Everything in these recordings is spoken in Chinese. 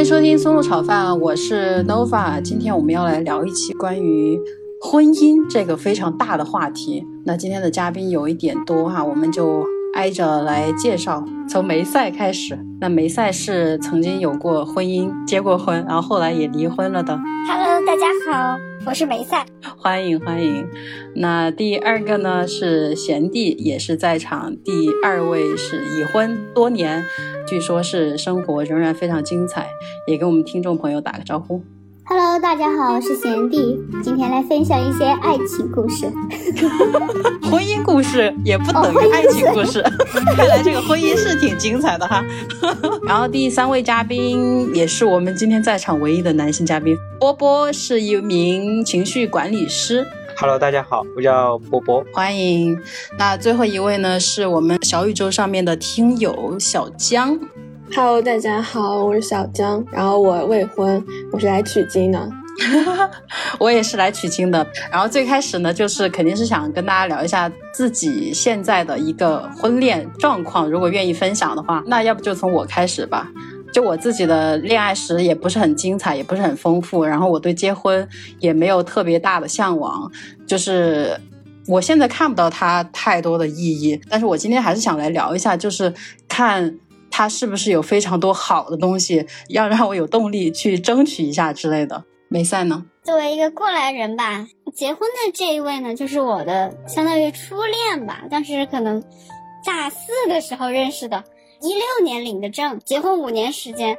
欢迎收听松露炒饭，我是 Nova。今天我们要来聊一期关于婚姻这个非常大的话题。那今天的嘉宾有一点多哈，我们就挨着来介绍。从梅赛开始，那梅赛是曾经有过婚姻、结过婚，然后后来也离婚了的。Hello，大家好，我是梅赛，欢迎欢迎。那第二个呢是贤弟，也是在场第二位是已婚多年，据说是生活仍然非常精彩，也跟我们听众朋友打个招呼。Hello，大家好，我是贤弟，今天来分享一些爱情故事。婚姻故事也不等于爱情故事，看来这个婚姻是挺精彩的哈。然后第三位嘉宾也是我们今天在场唯一的男性嘉宾，波波是一名情绪管理师。Hello，大家好，我叫波波，欢迎。那最后一位呢，是我们小宇宙上面的听友小江。Hello，大家好，我是小江，然后我未婚，我是来取经的，我也是来取经的。然后最开始呢，就是肯定是想跟大家聊一下自己现在的一个婚恋状况，如果愿意分享的话，那要不就从我开始吧。就我自己的恋爱史也不是很精彩，也不是很丰富，然后我对结婚也没有特别大的向往，就是我现在看不到它太多的意义。但是我今天还是想来聊一下，就是看。他是不是有非常多好的东西，要让我有动力去争取一下之类的？梅赛呢？作为一个过来人吧，结婚的这一位呢，就是我的相当于初恋吧。当时可能大四的时候认识的，一六年领的证，结婚五年时间，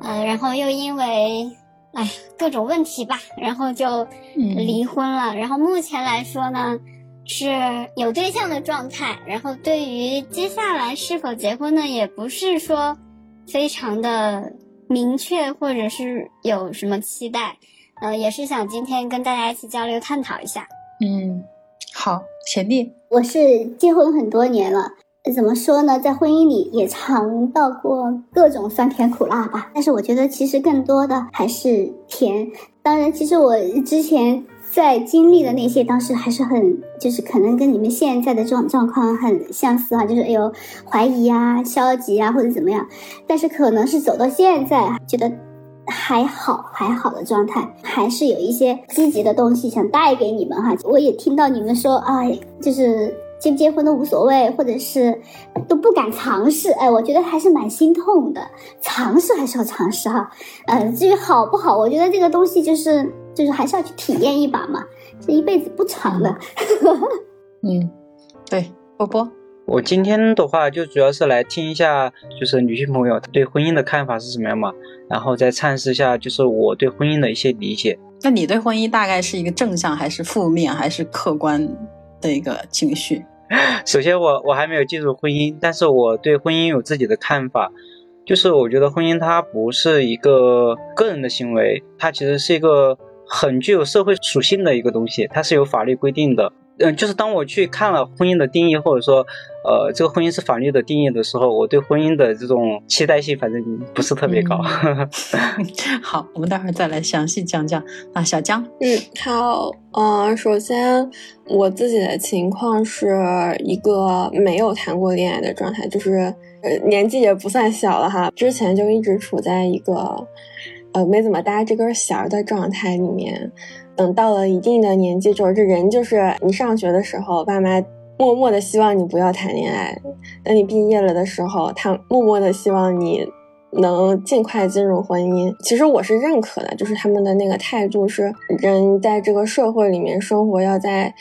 呃，然后又因为哎各种问题吧，然后就离婚了。然后目前来说呢。是有对象的状态，然后对于接下来是否结婚呢，也不是说非常的明确，或者是有什么期待，呃，也是想今天跟大家一起交流探讨一下。嗯，好，贤弟，我是结婚很多年了，怎么说呢，在婚姻里也尝到过各种酸甜苦辣吧，但是我觉得其实更多的还是甜。当然，其实我之前。在经历的那些，当时还是很，就是可能跟你们现在的状状况很相似哈，就是哎呦怀疑啊、消极啊或者怎么样，但是可能是走到现在，觉得还好还好的状态，还是有一些积极的东西想带给你们哈。我也听到你们说啊，就是结不结婚都无所谓，或者是都不敢尝试，哎，我觉得还是蛮心痛的。尝试还是要尝试哈，呃，至于好不好，我觉得这个东西就是。就是还是要去体验一把嘛，这一辈子不长的。嗯，对，波波，我今天的话就主要是来听一下，就是女性朋友对婚姻的看法是什么样嘛，然后再阐释一下，就是我对婚姻的一些理解。那你对婚姻大概是一个正向还是负面还是客观的一个情绪？首先，我我还没有进入婚姻，但是我对婚姻有自己的看法。就是我觉得婚姻它不是一个个人的行为，它其实是一个。很具有社会属性的一个东西，它是有法律规定的。嗯，就是当我去看了婚姻的定义，或者说，呃，这个婚姻是法律的定义的时候，我对婚姻的这种期待性，反正不是特别高。好，我们待会儿再来详细讲讲。啊，小江，嗯，好，嗯，首先我自己的情况是一个没有谈过恋爱的状态，就是呃年纪也不算小了哈，之前就一直处在一个。呃，没怎么搭这根弦儿的状态里面，等到了一定的年纪之后，这人就是你上学的时候，爸妈默默的希望你不要谈恋爱；等你毕业了的时候，他默默的希望你能尽快进入婚姻。其实我是认可的，就是他们的那个态度是，人在这个社会里面生活要在。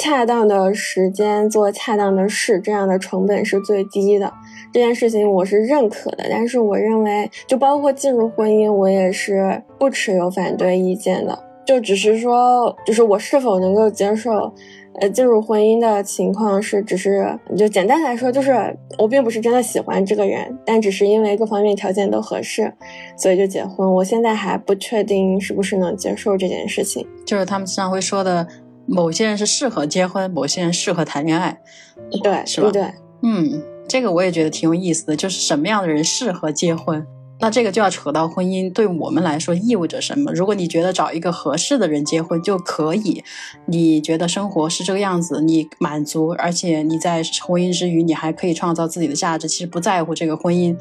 恰当的时间做恰当的事，这样的成本是最低的。这件事情我是认可的，但是我认为，就包括进入婚姻，我也是不持有反对意见的。就只是说，就是我是否能够接受，呃，进入婚姻的情况是，只是就简单来说，就是我并不是真的喜欢这个人，但只是因为各方面条件都合适，所以就结婚。我现在还不确定是不是能接受这件事情。就是他们经常会说的。某些人是适合结婚，某些人适合谈恋爱，对，是吧？对，嗯，这个我也觉得挺有意思的，就是什么样的人适合结婚？那这个就要扯到婚姻对我们来说意味着什么。如果你觉得找一个合适的人结婚就可以，你觉得生活是这个样子，你满足，而且你在婚姻之余你还可以创造自己的价值，其实不在乎这个婚姻。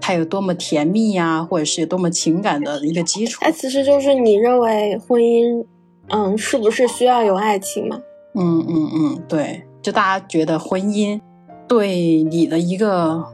它有多么甜蜜呀，或者是有多么情感的一个基础。哎，其实就是你认为婚姻，嗯，是不是需要有爱情嘛？嗯嗯嗯，对，就大家觉得婚姻对你的一个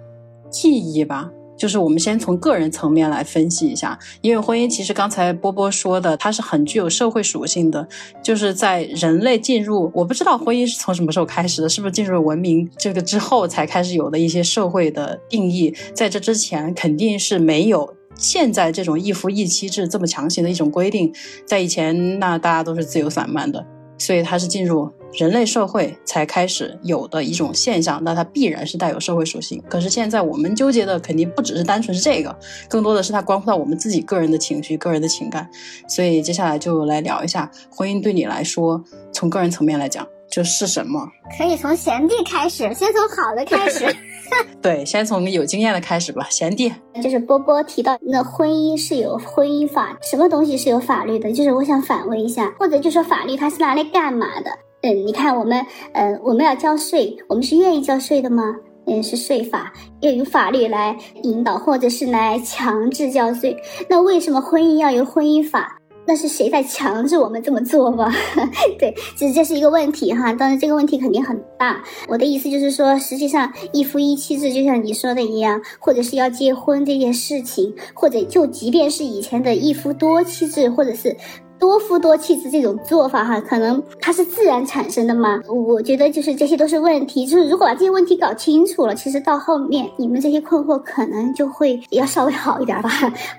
意义吧。就是我们先从个人层面来分析一下，因为婚姻其实刚才波波说的，它是很具有社会属性的。就是在人类进入，我不知道婚姻是从什么时候开始的，是不是进入文明这个之后才开始有的一些社会的定义？在这之前肯定是没有现在这种一夫一妻制这么强行的一种规定。在以前，那大家都是自由散漫的，所以它是进入。人类社会才开始有的一种现象，那它必然是带有社会属性。可是现在我们纠结的肯定不只是单纯是这个，更多的是它关乎到我们自己个人的情绪、个人的情感。所以接下来就来聊一下婚姻对你来说，从个人层面来讲，就是什么？可以从贤弟开始，先从好的开始。对，先从有经验的开始吧。贤弟，就是波波提到那婚姻是有婚姻法，什么东西是有法律的？就是我想反问一下，或者就说法律它是拿来干嘛的？嗯，你看我们，呃，我们要交税，我们是愿意交税的吗？嗯，是税法要由法律来引导，或者是来强制交税。那为什么婚姻要有婚姻法？那是谁在强制我们这么做吗？对，其实这是一个问题哈。当然这个问题肯定很大。我的意思就是说，实际上一夫一妻制，就像你说的一样，或者是要结婚这件事情，或者就即便是以前的一夫多妻制，或者是。多夫多妻制这种做法哈，可能它是自然产生的吗？我觉得就是这些都是问题。就是如果把这些问题搞清楚了，其实到后面你们这些困惑可能就会要稍微好一点吧。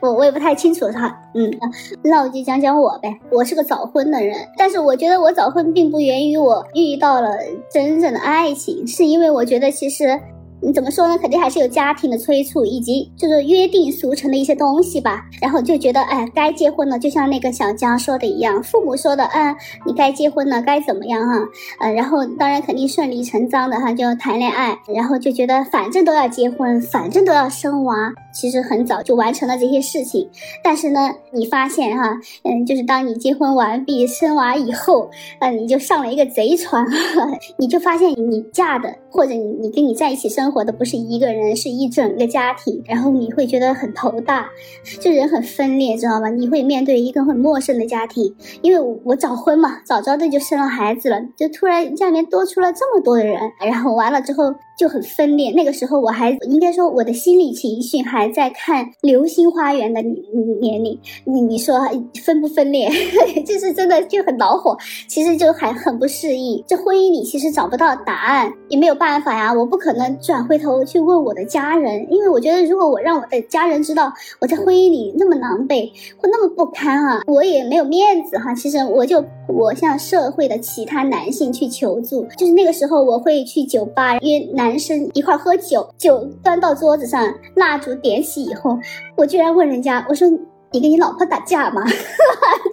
我我也不太清楚哈。嗯，那我就讲讲我呗。我是个早婚的人，但是我觉得我早婚并不源于我遇到了真正的爱情，是因为我觉得其实。你怎么说呢？肯定还是有家庭的催促，以及就是约定俗成的一些东西吧。然后就觉得，哎，该结婚了。就像那个小江说的一样，父母说的，嗯，你该结婚了，该怎么样哈？呃，然后当然肯定顺理成章的哈，就谈恋爱。然后就觉得反正都要结婚，反正都要生娃，其实很早就完成了这些事情。但是呢，你发现哈，嗯，就是当你结婚完毕、生娃以后，呃，你就上了一个贼船，你就发现你嫁的或者你你跟你在一起生。活的不是一个人，是一整个家庭，然后你会觉得很头大，就人很分裂，知道吗？你会面对一个很陌生的家庭，因为我我早婚嘛，早早的就生了孩子了，就突然家里面多出了这么多的人，然后完了之后。就很分裂，那个时候我还应该说我的心理情绪还在看《流星花园》的年龄，你你说分不分裂？就是真的就很恼火，其实就还很不适应。这婚姻里其实找不到答案，也没有办法呀，我不可能转回头去问我的家人，因为我觉得如果我让我的家人知道我在婚姻里那么狼狈或那么不堪啊，我也没有面子哈。其实我就我向社会的其他男性去求助，就是那个时候我会去酒吧约男。生一块喝酒，酒端到桌子上，蜡烛点起以后，我居然问人家，我说。你跟你老婆打架吗？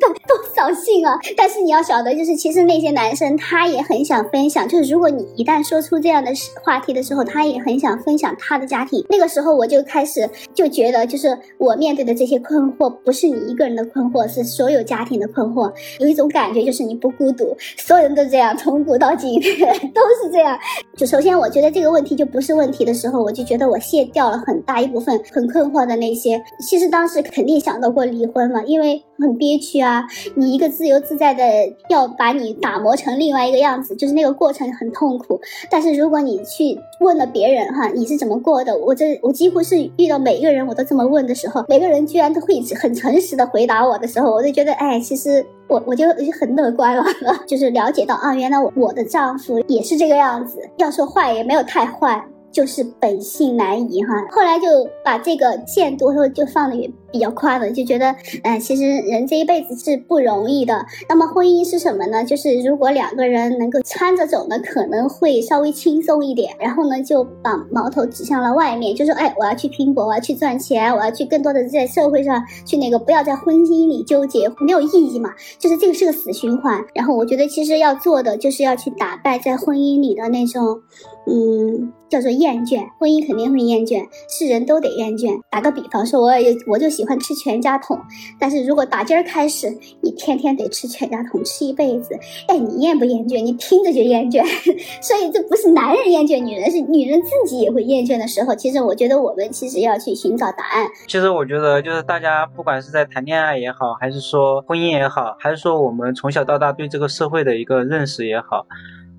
多多扫兴啊！但是你要晓得，就是其实那些男生他也很想分享，就是如果你一旦说出这样的话题的时候，他也很想分享他的家庭。那个时候我就开始就觉得，就是我面对的这些困惑不是你一个人的困惑，是所有家庭的困惑。有一种感觉就是你不孤独，所有人都这样，从古到今 都是这样。就首先我觉得这个问题就不是问题的时候，我就觉得我卸掉了很大一部分很困惑的那些。其实当时肯定想到。过离婚了，因为很憋屈啊！你一个自由自在的，要把你打磨成另外一个样子，就是那个过程很痛苦。但是如果你去问了别人哈，你是怎么过的？我这我几乎是遇到每一个人我都这么问的时候，每个人居然都会很诚实的回答我的时候，我就觉得哎，其实我我就很乐观了，就是了解到啊，原来我我的丈夫也是这个样子，要说坏也没有太坏。就是本性难移哈，后来就把这个限度说就放的远比较宽的，就觉得，哎，其实人这一辈子是不容易的。那么婚姻是什么呢？就是如果两个人能够搀着走呢，可能会稍微轻松一点。然后呢，就把矛头指向了外面，就说，哎，我要去拼搏，我要去赚钱，我要去更多的在社会上去那个，不要在婚姻里纠结，没有意义嘛。就是这个是个死循环。然后我觉得其实要做的就是要去打败在婚姻里的那种，嗯。叫做厌倦，婚姻肯定会厌倦，是人都得厌倦。打个比方说，我也我就喜喜欢吃全家桶，但是如果打今儿开始，你天天得吃全家桶，吃一辈子，哎，你厌不厌倦？你听着就厌倦。所以这不是男人厌倦女人，是女人自己也会厌倦的时候。其实我觉得我们其实要去寻找答案。其实我觉得就是大家不管是在谈恋爱也好，还是说婚姻也好，还是说我们从小到大对这个社会的一个认识也好。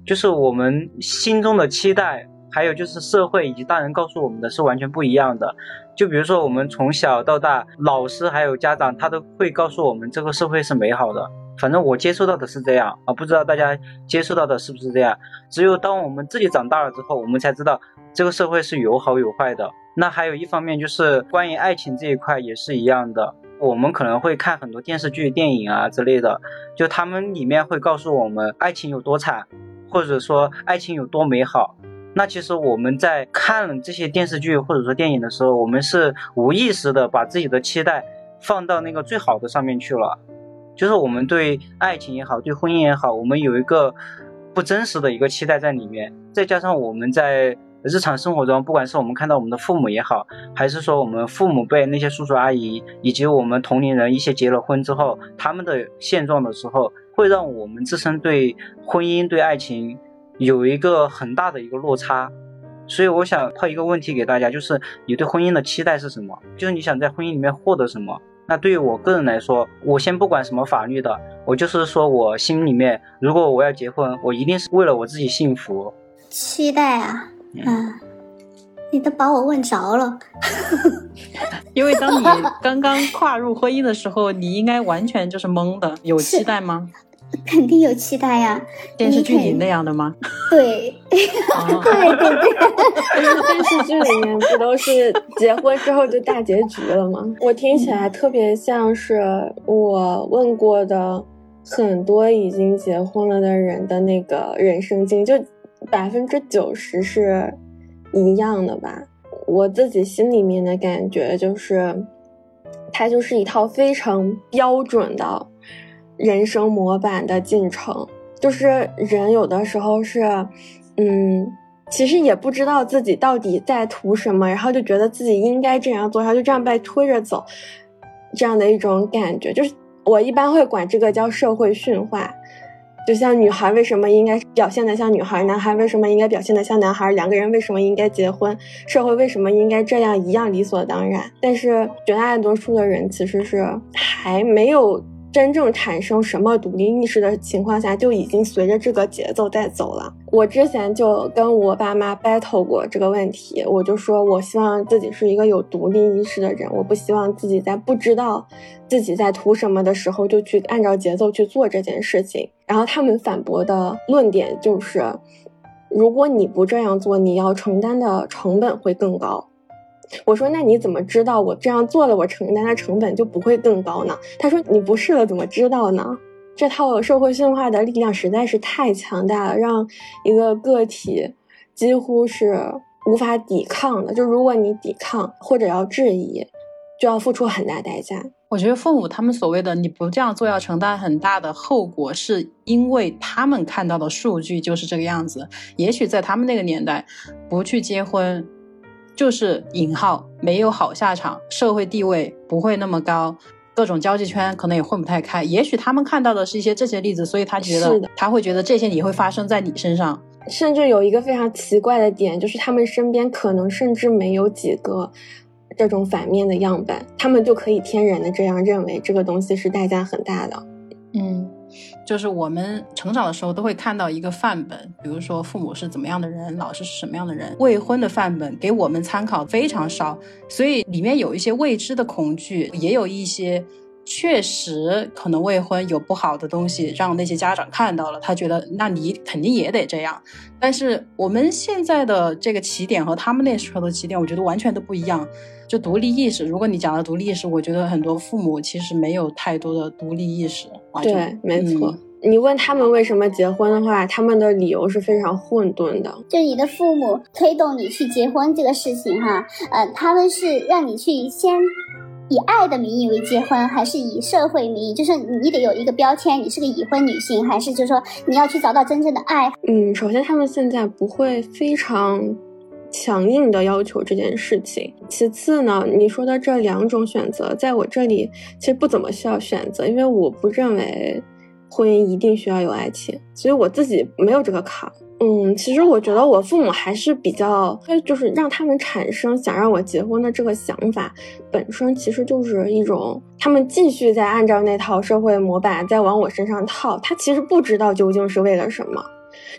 就是我们心中的期待，还有就是社会以及大人告诉我们的是完全不一样的。就比如说，我们从小到大，老师还有家长，他都会告诉我们这个社会是美好的。反正我接触到的是这样啊，不知道大家接触到的是不是这样。只有当我们自己长大了之后，我们才知道这个社会是有好有坏的。那还有一方面就是关于爱情这一块也是一样的。我们可能会看很多电视剧、电影啊之类的，就他们里面会告诉我们爱情有多惨。或者说爱情有多美好，那其实我们在看这些电视剧或者说电影的时候，我们是无意识的把自己的期待放到那个最好的上面去了。就是我们对爱情也好，对婚姻也好，我们有一个不真实的一个期待在里面。再加上我们在日常生活中，不管是我们看到我们的父母也好，还是说我们父母辈那些叔叔阿姨，以及我们同龄人一些结了婚之后他们的现状的时候。会让我们自身对婚姻、对爱情有一个很大的一个落差，所以我想抛一个问题给大家，就是你对婚姻的期待是什么？就是你想在婚姻里面获得什么？那对于我个人来说，我先不管什么法律的，我就是说我心里面，如果我要结婚，我一定是为了我自己幸福。期待啊，嗯。你都把我问着了，因为当你刚刚跨入婚姻的时候，你应该完全就是懵的。有期待吗？肯定有期待呀。电视剧里那样的吗？对，对对对。电视剧里面不都是结婚之后就大结局了吗？我听起来特别像是我问过的很多已经结婚了的人的那个人生经，就百分之九十是。一样的吧，我自己心里面的感觉就是，它就是一套非常标准的人生模板的进程。就是人有的时候是，嗯，其实也不知道自己到底在图什么，然后就觉得自己应该这样做，然后就这样被推着走，这样的一种感觉。就是我一般会管这个叫社会驯化。就像女孩为什么应该表现的像女孩，男孩为什么应该表现的像男孩，两个人为什么应该结婚，社会为什么应该这样一样理所当然？但是绝大多数的人其实是还没有。真正产生什么独立意识的情况下，就已经随着这个节奏在走了。我之前就跟我爸妈 battle 过这个问题，我就说我希望自己是一个有独立意识的人，我不希望自己在不知道自己在图什么的时候就去按照节奏去做这件事情。然后他们反驳的论点就是，如果你不这样做，你要承担的成本会更高。我说，那你怎么知道我这样做了，我承担的成本就不会更高呢？他说，你不试了怎么知道呢？这套社会驯化的力量实在是太强大了，让一个个体几乎是无法抵抗的。就如果你抵抗或者要质疑，就要付出很大代价。我觉得父母他们所谓的你不这样做要承担很大的后果，是因为他们看到的数据就是这个样子。也许在他们那个年代，不去结婚。就是引号没有好下场，社会地位不会那么高，各种交际圈可能也混不太开。也许他们看到的是一些这些例子，所以他觉得他会觉得这些也会发生在你身上。甚至有一个非常奇怪的点，就是他们身边可能甚至没有几个这种反面的样本，他们就可以天然的这样认为这个东西是代价很大的。嗯。就是我们成长的时候都会看到一个范本，比如说父母是怎么样的人，老师是什么样的人。未婚的范本给我们参考非常少，所以里面有一些未知的恐惧，也有一些确实可能未婚有不好的东西，让那些家长看到了，他觉得那你肯定也得这样。但是我们现在的这个起点和他们那时候的起点，我觉得完全都不一样。就独立意识，如果你讲的独立意识，我觉得很多父母其实没有太多的独立意识。对，没错。你问他们为什么结婚的话，他们的理由是非常混沌的。就你的父母推动你去结婚这个事情，哈，呃，他们是让你去先以爱的名义为结婚，还是以社会名义？就是你得有一个标签，你是个已婚女性，还是就是说你要去找到真正的爱？嗯，首先他们现在不会非常。强硬的要求这件事情。其次呢，你说的这两种选择，在我这里其实不怎么需要选择，因为我不认为婚姻一定需要有爱情，所以我自己没有这个坎。嗯，其实我觉得我父母还是比较，就是让他们产生想让我结婚的这个想法，本身其实就是一种他们继续在按照那套社会模板在往我身上套，他其实不知道究竟是为了什么。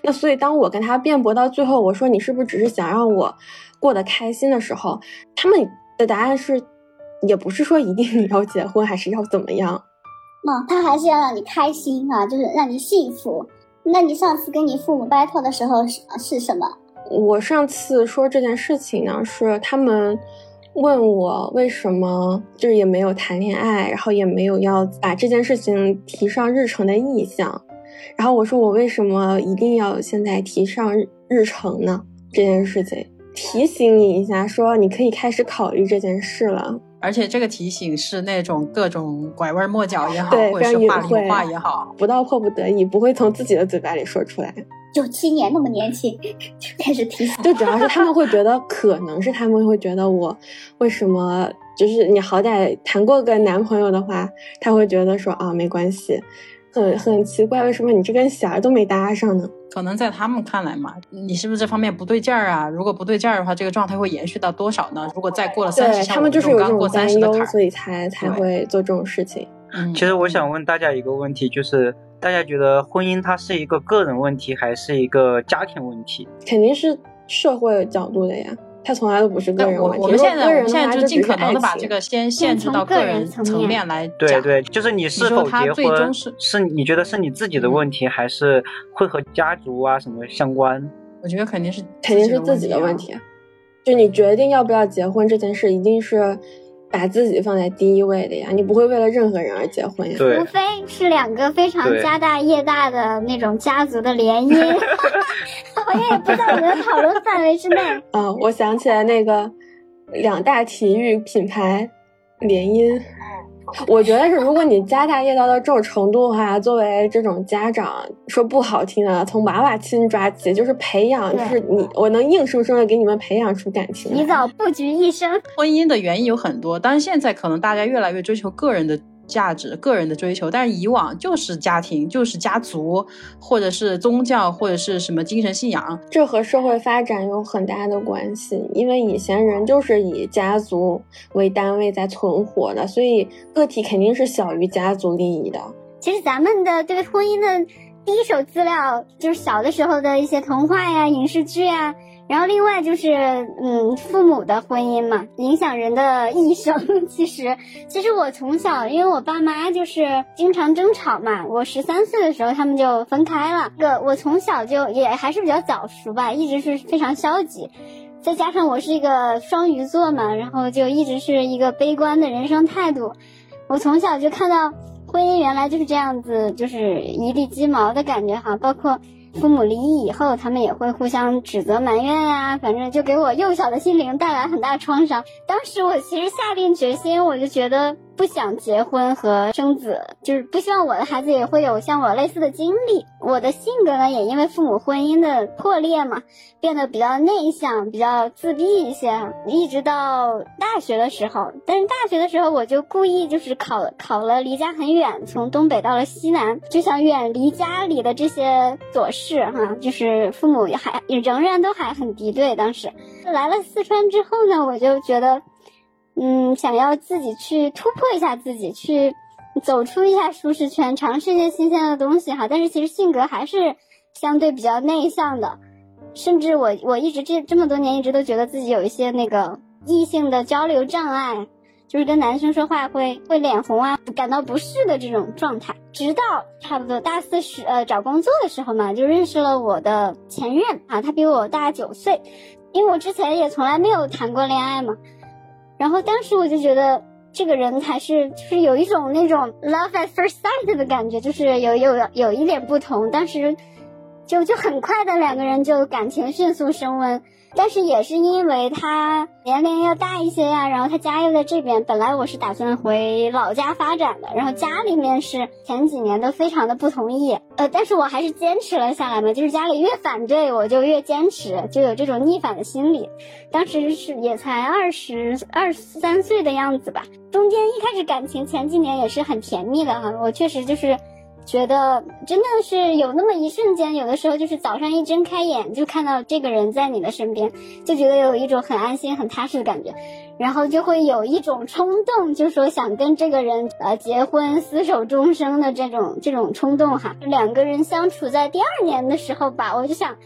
那所以当我跟他辩驳到最后，我说你是不是只是想让我过得开心的时候，他们的答案是，也不是说一定你要结婚还是要怎么样，那他还是要让你开心啊，就是让你幸福。那你上次跟你父母 battle 的时候是是什么？我上次说这件事情呢，是他们问我为什么就是也没有谈恋爱，然后也没有要把这件事情提上日程的意向。然后我说我为什么一定要现在提上日程呢？这件事情提醒你一下，说你可以开始考虑这件事了。而且这个提醒是那种各种拐弯抹角也好，对，或者是话里话也好，不到迫不得已不会从自己的嘴巴里说出来。九 七年那么年轻就开始提醒，就主要是他们会觉得，可能是他们会觉得我为什么就是你好歹谈过个男朋友的话，他会觉得说啊没关系。很很奇怪，为什么你这根弦儿都没搭上呢？可能在他们看来嘛，你是不是这方面不对劲儿啊？如果不对劲儿的话，这个状态会延续到多少呢？如果再过了三十，他们就是有这种担忧，所以才才会做这种事情。嗯其实我想问大家一个问题，就是大家觉得婚姻它是一个个人问题，还是一个家庭问题？肯定是社会角度的呀。他从来都不是个人问题。我们现在，我们现在就尽可能的把这个先限制到个人层面来讲。对对，就是你是否结婚是你觉得是你自己的问题，还是会和家族啊什么相关？我觉得肯定是肯定是自己的问题。就你决定要不要结婚这件事，一定是。把自己放在第一位的呀，你不会为了任何人而结婚呀。对，除非是两个非常家大业大的那种家族的联姻，好像也不在我们的讨论范围之内。啊，我想起来那个两大体育品牌联姻。我觉得是，如果你家大业大到这种程度的话，作为这种家长，说不好听的，从娃娃亲抓起，就是培养，就是你，我能硬生生的给你们培养出感情，提早布局一生。婚姻的原因有很多，但是现在可能大家越来越追求个人的。价值、个人的追求，但是以往就是家庭，就是家族，或者是宗教，或者是什么精神信仰，这和社会发展有很大的关系。因为以前人就是以家族为单位在存活的，所以个体肯定是小于家族利益的。其实咱们的对婚姻的第一手资料，就是小的时候的一些童话呀、影视剧啊。然后另外就是，嗯，父母的婚姻嘛，影响人的一生。其实，其实我从小，因为我爸妈就是经常争吵嘛，我十三岁的时候他们就分开了。个我从小就也还是比较早熟吧，一直是非常消极。再加上我是一个双鱼座嘛，然后就一直是一个悲观的人生态度。我从小就看到婚姻原来就是这样子，就是一地鸡毛的感觉哈，包括。父母离异以后，他们也会互相指责埋怨呀，反正就给我幼小的心灵带来很大创伤。当时我其实下定决心，我就觉得。不想结婚和生子，就是不希望我的孩子也会有像我类似的经历。我的性格呢，也因为父母婚姻的破裂嘛，变得比较内向，比较自闭一些。一直到大学的时候，但是大学的时候我就故意就是考考了离家很远，从东北到了西南，就想远离家里的这些琐事哈。就是父母还仍然都还很敌对。当时来了四川之后呢，我就觉得。嗯，想要自己去突破一下自己，去走出一下舒适圈，尝试一些新鲜的东西哈。但是其实性格还是相对比较内向的，甚至我我一直这这么多年一直都觉得自己有一些那个异性的交流障碍，就是跟男生说话会会脸红啊，感到不适的这种状态。直到差不多大四时呃找工作的时候嘛，就认识了我的前任啊，他比我大九岁，因为我之前也从来没有谈过恋爱嘛。然后当时我就觉得这个人还是就是有一种那种 love at first sight 的感觉，就是有有有一点不同。当时就就很快的两个人就感情迅速升温。但是也是因为他年龄要大一些呀，然后他家又在这边，本来我是打算回老家发展的，然后家里面是前几年都非常的不同意，呃，但是我还是坚持了下来嘛，就是家里越反对我就越坚持，就有这种逆反的心理。当时是也才二十二三岁的样子吧，中间一开始感情前几年也是很甜蜜的哈，我确实就是。觉得真的是有那么一瞬间，有的时候就是早上一睁开眼就看到这个人在你的身边，就觉得有一种很安心、很踏实的感觉，然后就会有一种冲动，就说想跟这个人呃结婚、厮守终生的这种这种冲动哈。两个人相处在第二年的时候吧，我就想。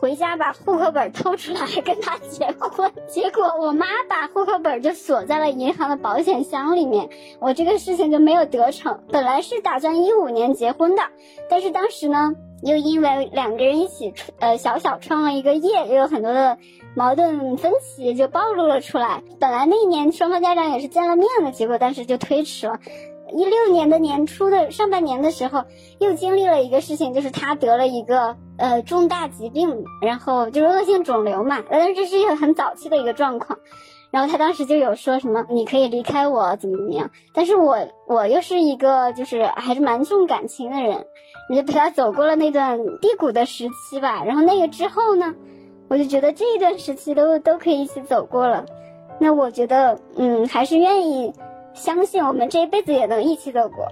回家把户口本偷出来跟他结婚，结果我妈把户口本就锁在了银行的保险箱里面，我这个事情就没有得逞。本来是打算一五年结婚的，但是当时呢，又因为两个人一起呃小小创了一个业，又有很多的矛盾分歧就暴露了出来。本来那一年双方家长也是见了面的，结果当时就推迟了。一六年的年初的上半年的时候，又经历了一个事情，就是他得了一个呃重大疾病，然后就是恶性肿瘤嘛，但是这是一个很早期的一个状况，然后他当时就有说什么你可以离开我怎么怎么样，但是我我又是一个就是还是蛮重感情的人，我就陪他走过了那段低谷的时期吧，然后那个之后呢，我就觉得这一段时期都都可以一起走过了，那我觉得嗯还是愿意。相信我们这一辈子也能一起走过。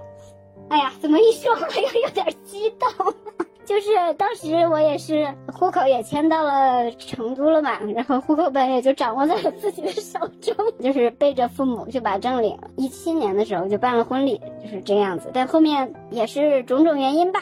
哎呀，怎么一说话又有点激动？就是当时我也是户口也迁到了成都了嘛，然后户口本也就掌握在了自己的手中，就是背着父母就把证领了。一七年的时候就办了婚礼，就是这样子。但后面也是种种原因吧。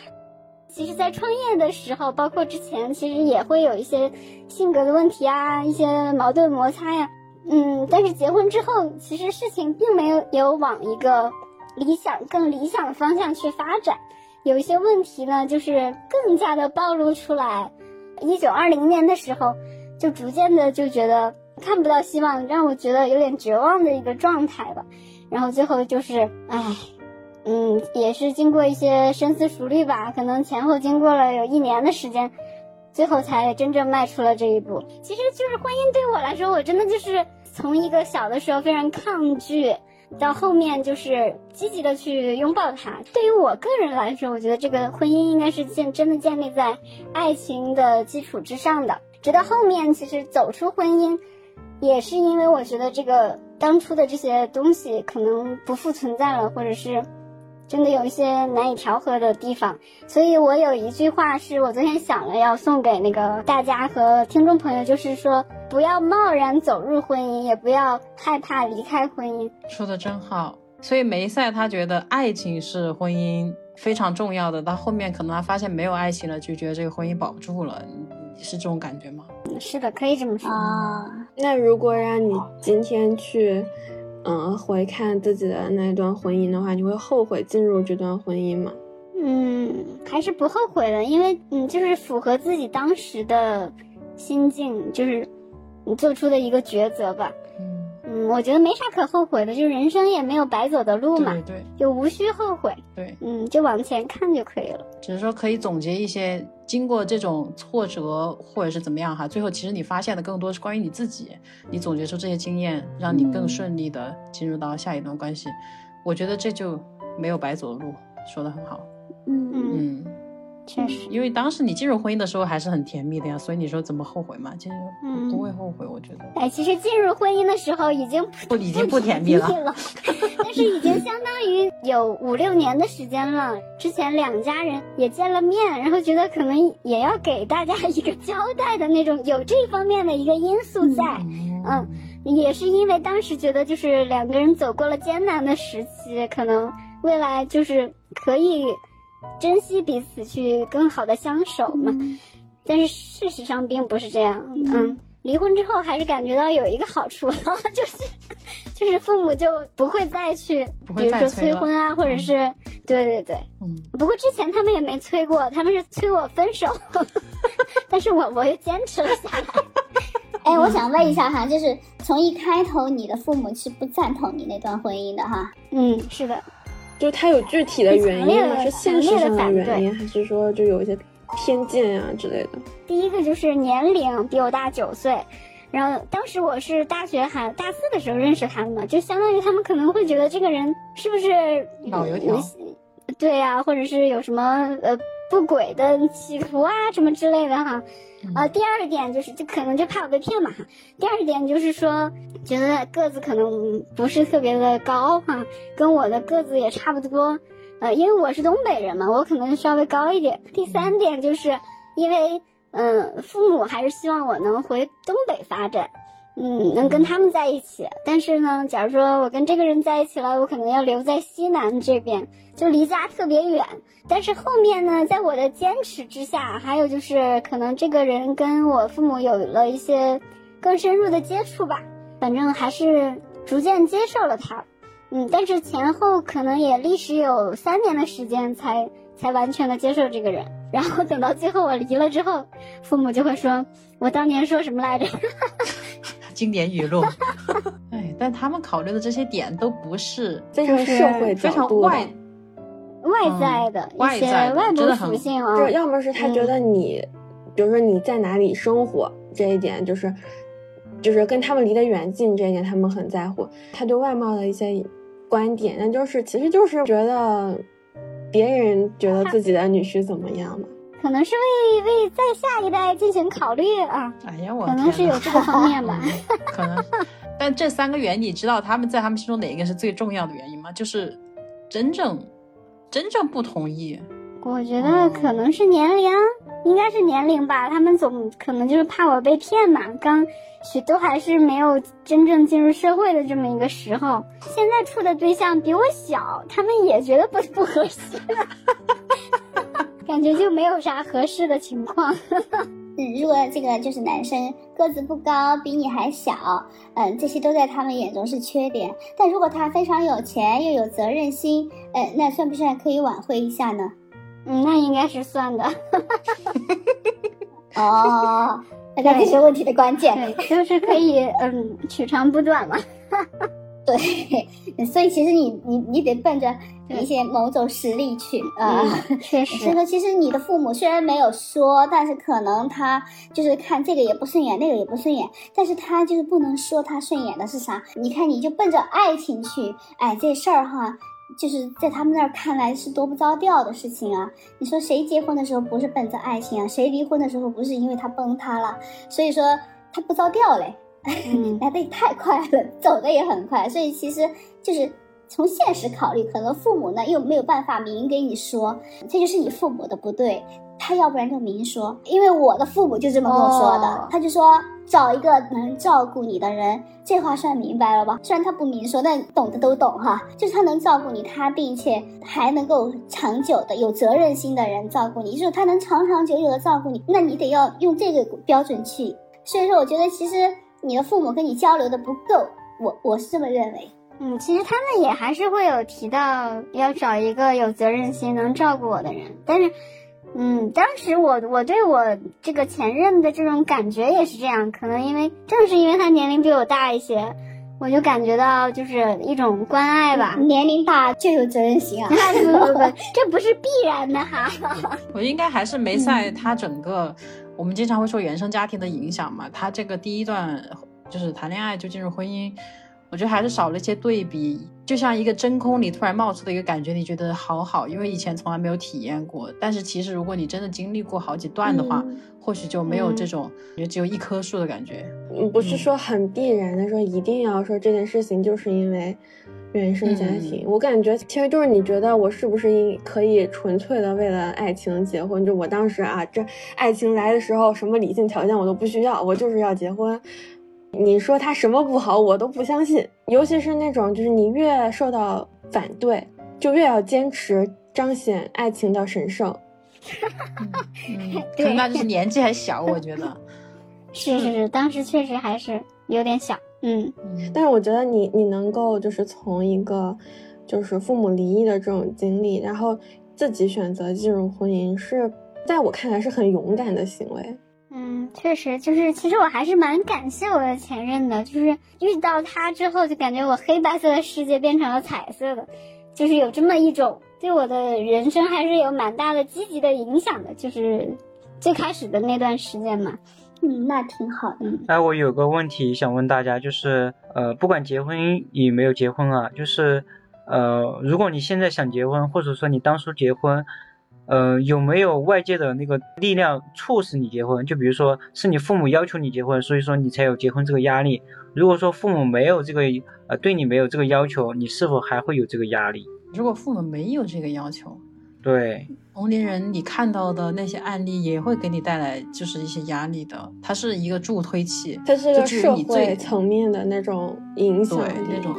其实，在创业的时候，包括之前，其实也会有一些性格的问题啊，一些矛盾摩擦呀。嗯，但是结婚之后，其实事情并没有有往一个理想、更理想的方向去发展，有一些问题呢，就是更加的暴露出来。一九二零年的时候，就逐渐的就觉得看不到希望，让我觉得有点绝望的一个状态吧。然后最后就是，唉，嗯，也是经过一些深思熟虑吧，可能前后经过了有一年的时间。最后才真正迈出了这一步。其实就是婚姻对我来说，我真的就是从一个小的时候非常抗拒，到后面就是积极的去拥抱它。对于我个人来说，我觉得这个婚姻应该是建真的建立在爱情的基础之上的。直到后面，其实走出婚姻，也是因为我觉得这个当初的这些东西可能不复存在了，或者是。真的有一些难以调和的地方，所以我有一句话是我昨天想了要送给那个大家和听众朋友，就是说不要贸然走入婚姻，也不要害怕离开婚姻。说的真好。所以梅赛他觉得爱情是婚姻非常重要的，到后面可能他发现没有爱情了，就觉得这个婚姻保不住了，是这种感觉吗？是的，可以这么说啊。那如果让你今天去。嗯，回看自己的那段婚姻的话，你会后悔进入这段婚姻吗？嗯，还是不后悔的，因为嗯，就是符合自己当时的心境，就是你做出的一个抉择吧。嗯，我觉得没啥可后悔的，就人生也没有白走的路嘛，对对，就无需后悔。对，嗯，就往前看就可以了。只是说可以总结一些，经过这种挫折或者是怎么样哈，最后其实你发现的更多是关于你自己，你总结出这些经验，让你更顺利的进入到下一段关系。我觉得这就没有白走的路，说的很好。嗯嗯。确实，因为当时你进入婚姻的时候还是很甜蜜的呀，所以你说怎么后悔嘛？其实不会后悔，我觉得。哎，其实进入婚姻的时候已经不已经不甜蜜了，但是已经相当于有五六年的时间了。之前两家人也见了面，然后觉得可能也要给大家一个交代的那种，有这方面的一个因素在。嗯，也是因为当时觉得就是两个人走过了艰难的时期，可能未来就是可以。珍惜彼此，去更好的相守嘛。但是事实上并不是这样。嗯，离婚之后还是感觉到有一个好处，就是就是父母就不会再去，比如说催婚啊，或者是对对对。嗯。不过之前他们也没催过，他们是催我分手，但是我我又坚持了下来。哎，我想问一下哈，就是从一开头你的父母是不赞同你那段婚姻的哈？嗯，是的。就他有具体的原因吗？是现实上的原因，还是说就有一些偏见啊之类的。第一个就是年龄比我大九岁，然后当时我是大学还大四的时候认识他们嘛，就相当于他们可能会觉得这个人是不是老油条？对呀，或者是有什么呃不轨的企图啊什么之类的哈。啊，第二点就是，就可能就怕我被骗嘛哈。第二点就是说，觉得个子可能不是特别的高哈，跟我的个子也差不多。呃，因为我是东北人嘛，我可能稍微高一点。第三点就是，因为嗯，父母还是希望我能回东北发展。嗯，能跟他们在一起，但是呢，假如说我跟这个人在一起了，我可能要留在西南这边，就离家特别远。但是后面呢，在我的坚持之下，还有就是可能这个人跟我父母有了一些更深入的接触吧，反正还是逐渐接受了他。嗯，但是前后可能也历时有三年的时间才才完全的接受这个人。然后等到最后我离了之后，父母就会说我当年说什么来着？经典语录 哎，但他们考虑的这些点都不是这个社会、非常外外在的一些外部属性啊，就要么是他觉得你，比如说你在哪里生活这一点，就是就是跟他们离得远近这一点，他们很在乎。他对外貌的一些观点，那就是其实就是觉得别人觉得自己的女婿怎么样嘛。可能是为为在下一代进行考虑啊，哎呀，我可能是有这个方面吧，可能。但这三个原因，你知道他们在他们心中哪一个是最重要的原因吗？就是真正真正不同意。我觉得可能是年龄，应该是年龄吧。他们总可能就是怕我被骗嘛，刚许都还是没有真正进入社会的这么一个时候。现在处的对象比我小，他们也觉得不不合适。感觉就没有啥合适的情况。嗯，如果这个就是男生个子不高，比你还小，嗯，这些都在他们眼中是缺点。但如果他非常有钱，又有责任心，嗯，那算不算可以挽回一下呢？嗯，那应该是算的。哦，那这是问题的关键，就是可以嗯取长补短嘛。对，所以其实你你你得奔着一些某种实力去啊。确实，所以说其实你的父母虽然没有说，但是可能他就是看这个也不顺眼，那个也不顺眼，但是他就是不能说他顺眼的是啥。你看你就奔着爱情去，哎，这事儿哈，就是在他们那儿看来是多不着调的事情啊。你说谁结婚的时候不是奔着爱情啊？谁离婚的时候不是因为他崩塌了？所以说他不着调嘞。来的也太快了，走的也很快，所以其实就是从现实考虑，可能父母呢又没有办法明给你说，这就是你父母的不对，他要不然就明说，因为我的父母就这么跟我说的，他就说找一个能照顾你的人，这话算明白了吧？虽然他不明说，但懂的都懂哈，就是他能照顾你，他并且还能够长久的有责任心的人照顾你，就是他能长长久久的照顾你，那你得要用这个标准去，所以说我觉得其实。你的父母跟你交流的不够，我我是这么认为。嗯，其实他们也还是会有提到要找一个有责任心、能照顾我的人。但是，嗯，当时我我对我这个前任的这种感觉也是这样，可能因为正是因为他年龄比我大一些，我就感觉到就是一种关爱吧。年龄大就有责任心啊？不不不，这不是必然的哈。我应该还是没在他整个。我们经常会说原生家庭的影响嘛，他这个第一段就是谈恋爱就进入婚姻，我觉得还是少了一些对比，就像一个真空里突然冒出的一个感觉，你觉得好好，因为以前从来没有体验过。但是其实如果你真的经历过好几段的话，或许就没有这种就只有一棵树的感觉。嗯，不是说很必然的说一定要说这件事情就是因为。原生家庭，我感觉其实就是你觉得我是不是应可以纯粹的为了爱情结婚？就我当时啊，这爱情来的时候，什么理性条件我都不需要，我就是要结婚。你说他什么不好，我都不相信。尤其是那种就是你越受到反对，就越要坚持彰显爱情的神圣。可能那就是年纪还小，我觉得。是是是，当时确实还是有点小。嗯，但是我觉得你你能够就是从一个就是父母离异的这种经历，然后自己选择进入婚姻，是在我看来是很勇敢的行为。嗯，确实，就是其实我还是蛮感谢我的前任的，就是遇到他之后，就感觉我黑白色的世界变成了彩色的。就是有这么一种对我的人生还是有蛮大的积极的影响的，就是最开始的那段时间嘛。嗯，那挺好的。哎，我有个问题想问大家，就是呃，不管结婚与没有结婚啊，就是呃，如果你现在想结婚，或者说你当初结婚，呃，有没有外界的那个力量促使你结婚？就比如说是你父母要求你结婚，所以说你才有结婚这个压力。如果说父母没有这个呃对你没有这个要求，你是否还会有这个压力？如果父母没有这个要求，对。同龄人，你看到的那些案例也会给你带来就是一些压力的，它是一个助推器，它是个社会层面的那种影响，那种。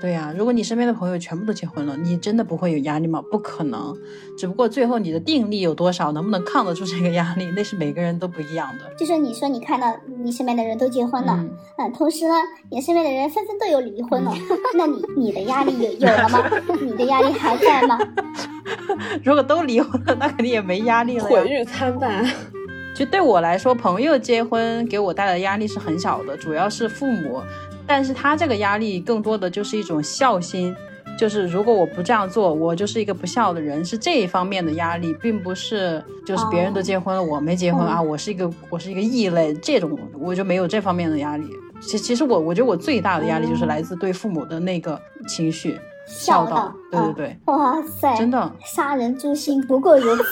对呀，如果你身边的朋友全部都结婚了，你真的不会有压力吗？不可能，只不过最后你的定力有多少，能不能抗得住这个压力，那是每个人都不一样的。就是你说你看到你身边的人都结婚了，嗯，同时呢，你身边的人纷纷都有离婚了，那你你的压力有有了吗？你的压力还在吗？如果都离婚了，那肯定也没压力了。毁誉参半。就对我来说，朋友结婚给我带来的压力是很小的，主要是父母。但是他这个压力更多的就是一种孝心，就是如果我不这样做，我就是一个不孝的人，是这一方面的压力，并不是就是别人都结婚了，我没结婚啊，我是一个我是一个异类，这种我就没有这方面的压力。其其实我我觉得我最大的压力就是来自对父母的那个情绪孝道，对对对，哇塞，真的杀人诛心不过如此，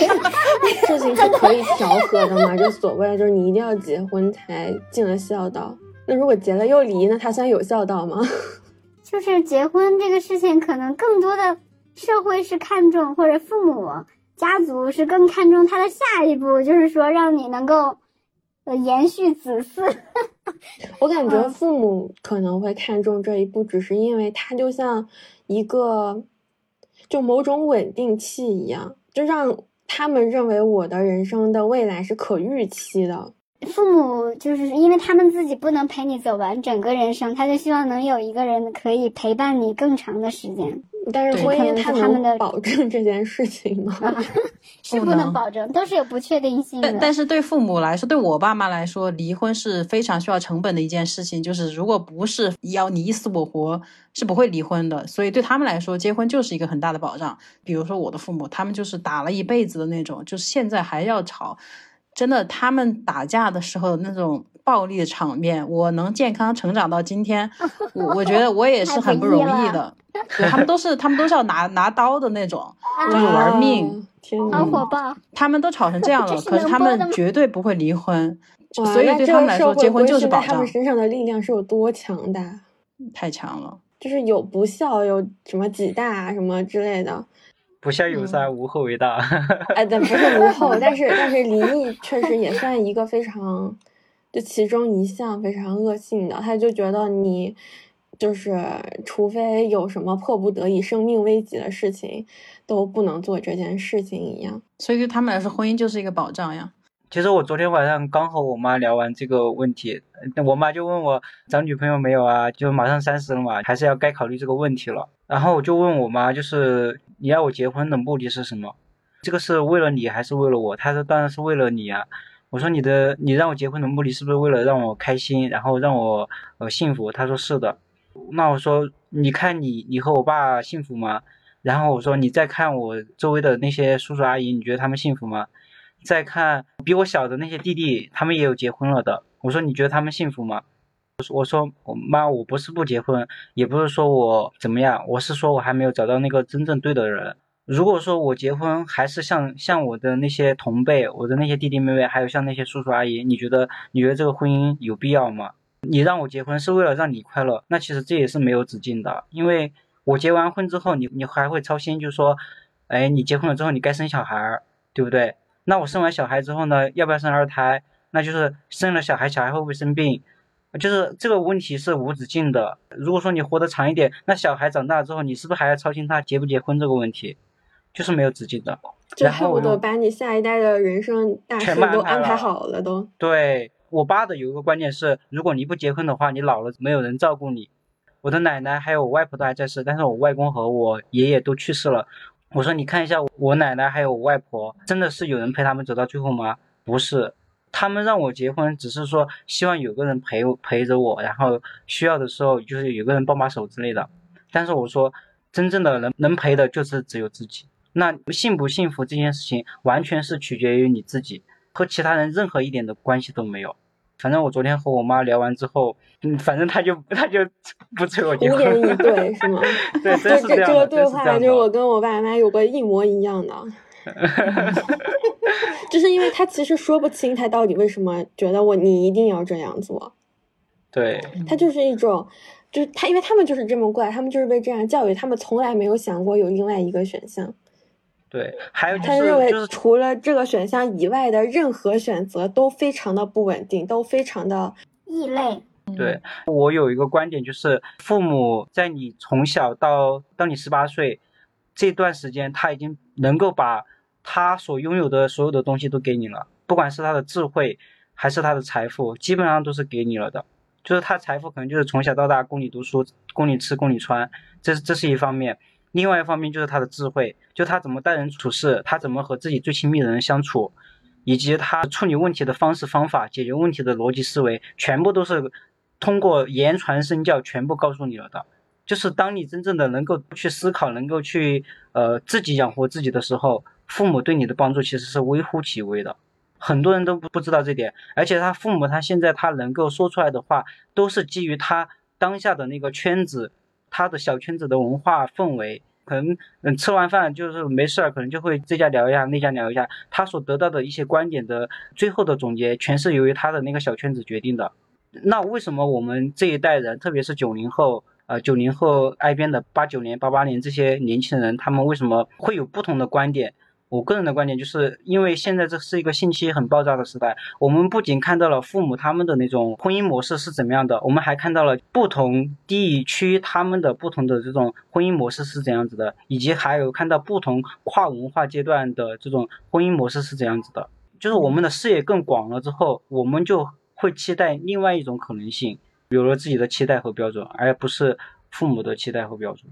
事情是可以调和的嘛？就所谓就是你一定要结婚才尽了孝道。那如果结了又离，那他算有孝道吗？就是结婚这个事情，可能更多的社会是看重，或者父母家族是更看重他的下一步，就是说让你能够呃延续子嗣。我感觉父母可能会看重这一步，只是因为他就像一个就某种稳定器一样，就让他们认为我的人生的未来是可预期的。父母就是因为他们自己不能陪你走完整个人生，他就希望能有一个人可以陪伴你更长的时间。但是婚姻他们的保证这件事情吗？是不能保证，都是有不确定性的。但但是对父母来说，对我爸妈来说，离婚是非常需要成本的一件事情。就是如果不是要你死我活，是不会离婚的。所以对他们来说，结婚就是一个很大的保障。比如说我的父母，他们就是打了一辈子的那种，就是现在还要吵。真的，他们打架的时候那种暴力的场面，我能健康成长到今天，我我觉得我也是很不容易的。对他们都是，他们都是要拿拿刀的那种，就是玩命。好火爆！他们都吵成这样 了，可是他们绝对不会离婚。所以对他们来说，结婚就是保障。他们身上的力量是有多强大？太强了，就是有不孝，有什么几大什么之类的。不孝有三，无后为大。哎，但不是无后，但是但是离异确实也算一个非常，就其中一项非常恶性的。他就觉得你就是，除非有什么迫不得已、生命危急的事情，都不能做这件事情一样。所以对他们来说，婚姻就是一个保障呀。其实我昨天晚上刚和我妈聊完这个问题，我妈就问我找女朋友没有啊？就马上三十了嘛，还是要该考虑这个问题了。然后我就问我妈，就是你要我结婚的目的是什么？这个是为了你还是为了我？她说当然是为了你啊。我说你的你让我结婚的目的是不是为了让我开心，然后让我呃幸福？她说是的。那我说你看你你和我爸幸福吗？然后我说你再看我周围的那些叔叔阿姨，你觉得他们幸福吗？再看比我小的那些弟弟，他们也有结婚了的。我说你觉得他们幸福吗？我说我妈，我不是不结婚，也不是说我怎么样，我是说我还没有找到那个真正对的人。如果说我结婚还是像像我的那些同辈，我的那些弟弟妹妹，还有像那些叔叔阿姨，你觉得你觉得这个婚姻有必要吗？你让我结婚是为了让你快乐，那其实这也是没有止境的，因为我结完婚之后，你你还会操心，就是说，哎，你结婚了之后你该生小孩，对不对？那我生完小孩之后呢，要不要生二胎？那就是生了小孩，小孩会不会生病？就是这个问题是无止境的。如果说你活得长一点，那小孩长大之后，你是不是还要操心他结不结婚这个问题？就是没有止境的。就恨不得把你下一代的人生大事都安排好了都。对我爸的有一个观点是，如果你不结婚的话，你老了没有人照顾你。我的奶奶还有我外婆都还在世，但是我外公和我爷爷都去世了。我说你看一下我奶奶还有我外婆，真的是有人陪他们走到最后吗？不是，他们让我结婚，只是说希望有个人陪陪着我，然后需要的时候就是有个人帮把手之类的。但是我说真正的能能陪的就是只有自己。那幸不幸福这件事情，完全是取决于你自己，和其他人任何一点的关系都没有。反正我昨天和我妈聊完之后，嗯，反正她就她就不催我结婚。无言以对 是吗？对，这这这个对话就是我跟我爸妈有个一模一样的。就是因为他其实说不清他到底为什么觉得我你一定要这样做。对，他就是一种，就是他，因为他们就是这么怪，他们就是被这样教育，他们从来没有想过有另外一个选项。对，还有他认为除了这个选项以外的任何选择都非常的不稳定，都非常的异类。对我有一个观点，就是父母在你从小到到你十八岁这段时间，他已经能够把他所拥有的所有的东西都给你了，不管是他的智慧还是他的财富，基本上都是给你了的。就是他财富可能就是从小到大供你读书、供你吃、供你穿，这这是一方面。另外一方面就是他的智慧，就他怎么待人处事，他怎么和自己最亲密的人相处，以及他处理问题的方式方法、解决问题的逻辑思维，全部都是通过言传身教全部告诉你了的。就是当你真正的能够去思考，能够去呃自己养活自己的时候，父母对你的帮助其实是微乎其微的。很多人都不不知道这点，而且他父母他现在他能够说出来的话，都是基于他当下的那个圈子。他的小圈子的文化氛围，可能嗯吃完饭就是没事儿，可能就会这家聊一下，那家聊一下。他所得到的一些观点的最后的总结，全是由于他的那个小圈子决定的。那为什么我们这一代人，特别是九零后，呃九零后挨边的八九年、八八年这些年轻人，他们为什么会有不同的观点？我个人的观点就是，因为现在这是一个信息很爆炸的时代，我们不仅看到了父母他们的那种婚姻模式是怎么样的，我们还看到了不同地区他们的不同的这种婚姻模式是怎样子的，以及还有看到不同跨文化阶段的这种婚姻模式是怎样子的。就是我们的视野更广了之后，我们就会期待另外一种可能性，有了自己的期待和标准，而不是父母的期待和标准。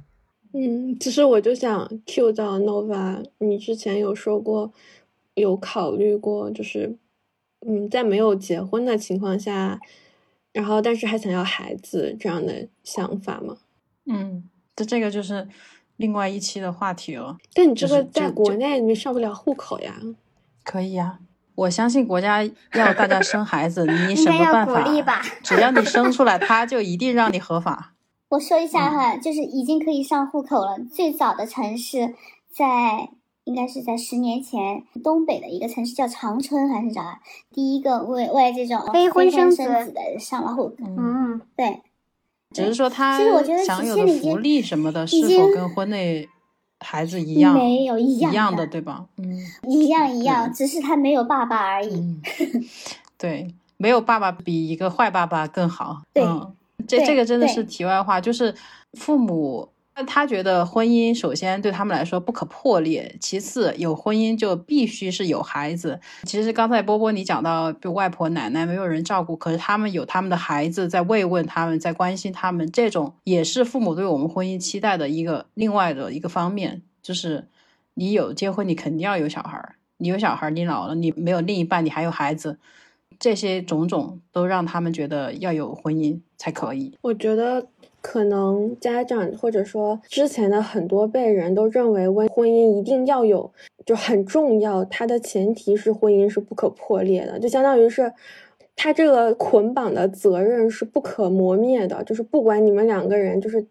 嗯，其实我就想 Q 到 Nova，你之前有说过，有考虑过，就是嗯，在没有结婚的情况下，然后但是还想要孩子这样的想法吗？嗯，这这个就是另外一期的话题了。但你这个在国内你上不了户口呀？可以呀，我相信国家要大家生孩子，你 什么办法？只要你生出来，他就一定让你合法。我说一下哈，就是已经可以上户口了。最早的城市在应该是在十年前，东北的一个城市叫长春还是啥？第一个为为这种非婚生子的上了户口。嗯，对。只是说他其实我觉得享有的福利什么的，是否跟婚内孩子一样？没有一样的，对吧？嗯，一样一样，只是他没有爸爸而已。对，没有爸爸比一个坏爸爸更好。对。这这个真的是题外话，就是父母他觉得婚姻首先对他们来说不可破裂，其次有婚姻就必须是有孩子。其实刚才波波你讲到，比如外婆奶奶没有人照顾，可是他们有他们的孩子在慰问他们，在关心他们，这种也是父母对我们婚姻期待的一个另外的一个方面。就是你有结婚，你肯定要有小孩儿，你有小孩儿，你老了，你没有另一半，你还有孩子。这些种种都让他们觉得要有婚姻才可以。我觉得可能家长或者说之前的很多辈人都认为，婚婚姻一定要有，就很重要。它的前提是婚姻是不可破裂的，就相当于是他这个捆绑的责任是不可磨灭的。就是不管你们两个人就是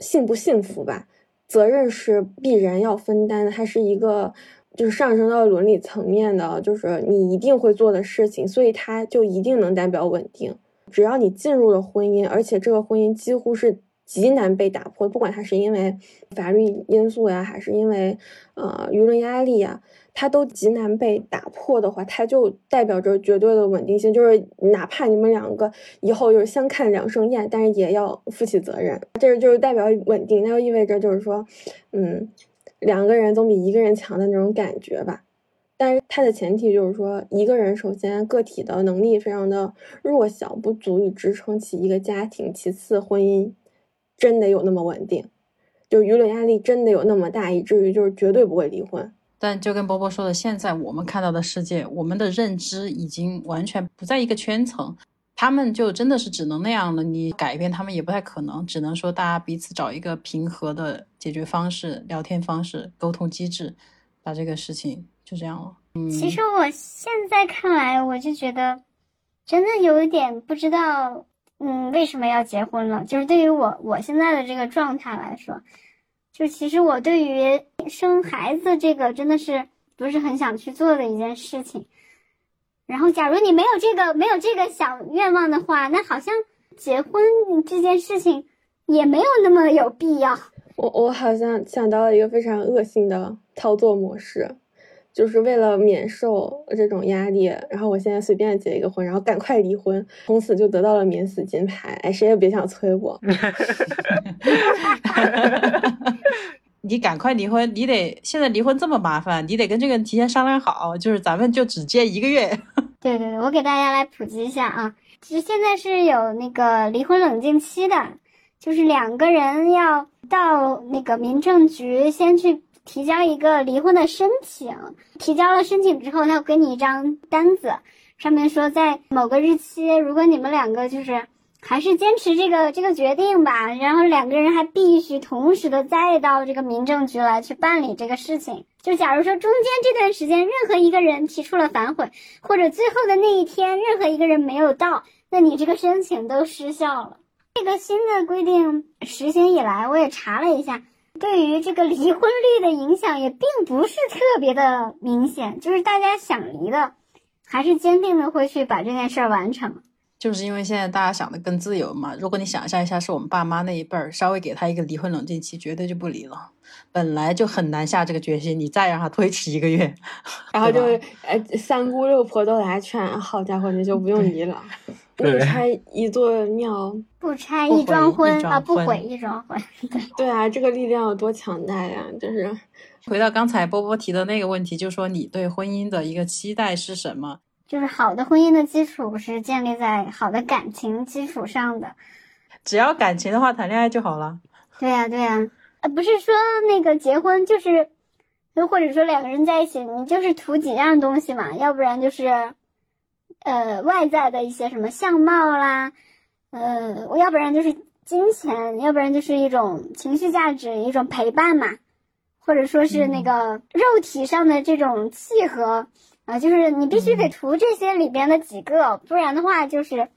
幸不幸福吧，责任是必然要分担的。它是一个。就是上升到伦理层面的，就是你一定会做的事情，所以它就一定能代表稳定。只要你进入了婚姻，而且这个婚姻几乎是极难被打破，不管它是因为法律因素呀，还是因为呃舆论压力呀，它都极难被打破的话，它就代表着绝对的稳定性。就是哪怕你们两个以后就是相看两生厌，但是也要负起责任，这就是代表稳定。那就意味着就是说，嗯。两个人总比一个人强的那种感觉吧，但是它的前提就是说，一个人首先个体的能力非常的弱小，不足以支撑起一个家庭；其次，婚姻真的有那么稳定，就舆论压力真的有那么大，以至于就是绝对不会离婚。但就跟波波说的，现在我们看到的世界，我们的认知已经完全不在一个圈层。他们就真的是只能那样了，你改变他们也不太可能，只能说大家彼此找一个平和的解决方式、聊天方式、沟通机制，把这个事情就这样了。嗯，其实我现在看来，我就觉得真的有一点不知道，嗯，为什么要结婚了？就是对于我我现在的这个状态来说，就其实我对于生孩子这个真的是不是很想去做的一件事情。然后，假如你没有这个没有这个小愿望的话，那好像结婚这件事情也没有那么有必要。我我好像想到了一个非常恶性的操作模式，就是为了免受这种压力，然后我现在随便结一个婚，然后赶快离婚，从此就得到了免死金牌。哎，谁也别想催我。你赶快离婚，你得现在离婚这么麻烦，你得跟这个人提前商量好，就是咱们就只结一个月。对 对对，我给大家来普及一下啊，其实现在是有那个离婚冷静期的，就是两个人要到那个民政局先去提交一个离婚的申请，提交了申请之后，他会给你一张单子，上面说在某个日期，如果你们两个就是。还是坚持这个这个决定吧，然后两个人还必须同时的再到这个民政局来去办理这个事情。就假如说中间这段时间任何一个人提出了反悔，或者最后的那一天任何一个人没有到，那你这个申请都失效了。这个新的规定实行以来，我也查了一下，对于这个离婚率的影响也并不是特别的明显，就是大家想离的，还是坚定的会去把这件事儿完成。就是因为现在大家想的更自由嘛。如果你想象一下，是我们爸妈那一辈儿，稍微给他一个离婚冷静期，绝对就不离了。本来就很难下这个决心，你再让他推迟一个月，然后就呃三姑六婆都来劝，好家伙，你就不用离了。不拆一座庙，不拆一桩婚啊，不毁一桩婚。对 对啊，这个力量有多强大呀！就是回到刚才波波提的那个问题，就说你对婚姻的一个期待是什么？就是好的婚姻的基础是建立在好的感情基础上的，只要感情的话，谈恋爱就好了。对呀，对呀，呃，不是说那个结婚就是，又或者说两个人在一起，你就是图几样东西嘛，要不然就是，呃，外在的一些什么相貌啦，呃，要不然就是金钱，要不然就是一种情绪价值，一种陪伴嘛，或者说是那个肉体上的这种契合。啊，就是你必须得图这些里边的几个，不然的话就是，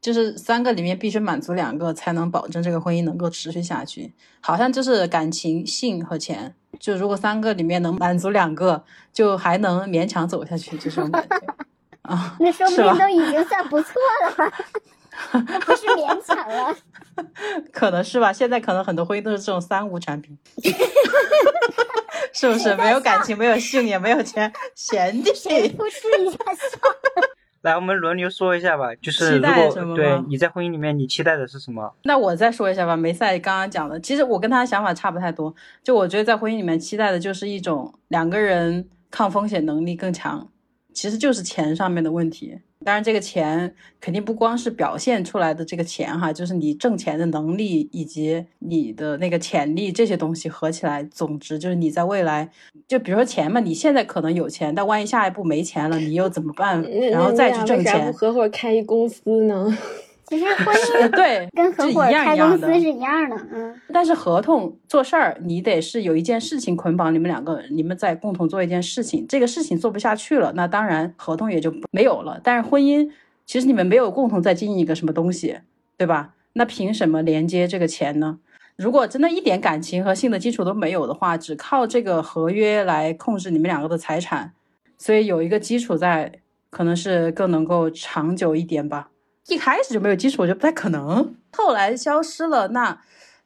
就是三个里面必须满足两个，才能保证这个婚姻能够持续下去。好像就是感情、性和钱，就如果三个里面能满足两个，就还能勉强走下去，这种感觉 啊。那说不定都已经算不错了，不是勉强了。可能是吧，现在可能很多婚姻都是这种三无产品。是不是没有感情、没有性也没有钱，闲的？谁不是一下笑？来，我们轮流说一下吧。就是如果对你在婚姻里面，你期待的是什么？那我再说一下吧。梅赛刚刚讲的，其实我跟他的想法差不太多。就我觉得在婚姻里面，期待的就是一种两个人抗风险能力更强，其实就是钱上面的问题。当然，这个钱肯定不光是表现出来的这个钱哈，就是你挣钱的能力以及你的那个潜力这些东西合起来，总之就是你在未来，就比如说钱嘛，你现在可能有钱，但万一下一步没钱了，你又怎么办？然后再去挣钱？不合伙开一公司呢？其实婚姻对跟合伙开公司是一样的，嗯。但是合同做事儿，你得是有一件事情捆绑你们两个，你们在共同做一件事情，这个事情做不下去了，那当然合同也就没有了。但是婚姻，其实你们没有共同在经营一个什么东西，对吧？那凭什么连接这个钱呢？如果真的一点感情和性的基础都没有的话，只靠这个合约来控制你们两个的财产，所以有一个基础在，可能是更能够长久一点吧。一开始就没有基础，我觉得不太可能。后来消失了，那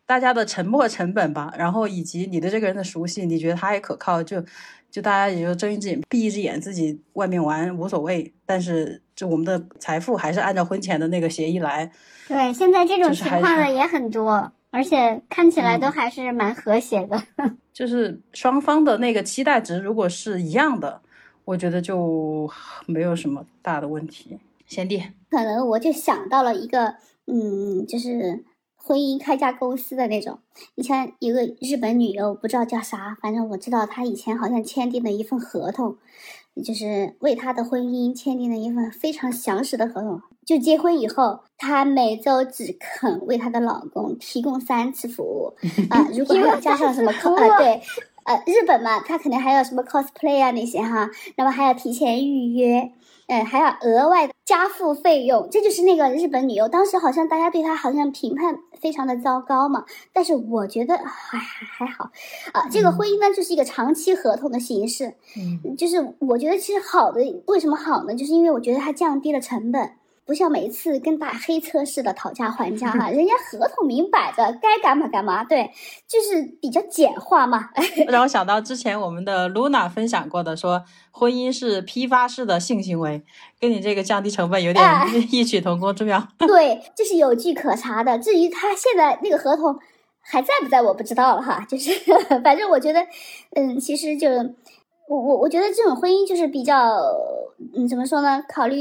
大家的沉默成本吧，然后以及你对这个人的熟悉，你觉得他也可靠，就就大家也就睁一只眼闭一只眼，自己外面玩无所谓。但是就我们的财富还是按照婚前的那个协议来。对，现在这种情况的也很多，而且看起来都还是蛮和谐的。就是双方的那个期待值如果是一样的，我觉得就没有什么大的问题。贤弟，可能我就想到了一个，嗯，就是婚姻开家公司的那种。以前有个日本女优，不知道叫啥，反正我知道她以前好像签订了一份合同，就是为她的婚姻签订了一份非常详实的合同。就结婚以后，她每周只肯为她的老公提供三次服务 啊，如果还要加上什么 cos 呃对，呃日本嘛，她肯定还有什么 cosplay 啊那些哈，那么还要提前预约。嗯，还要额外的加付费用，这就是那个日本旅游。当时好像大家对他好像评判非常的糟糕嘛，但是我觉得还还好，啊，这个婚姻呢就是一个长期合同的形式，嗯，就是我觉得其实好的，为什么好呢？就是因为我觉得它降低了成本。不像每一次跟打黑车似的讨价还价哈，人家合同明摆着该干嘛干嘛，对，就是比较简化嘛。让我想到之前我们的 Luna 分享过的，说婚姻是批发式的性行为，跟你这个降低成本有点异曲同工之妙。对，这是有据可查的。至于他现在那个合同还在不在，我不知道了哈。就是反正我觉得，嗯，其实就我我我觉得这种婚姻就是比较，嗯，怎么说呢？考虑。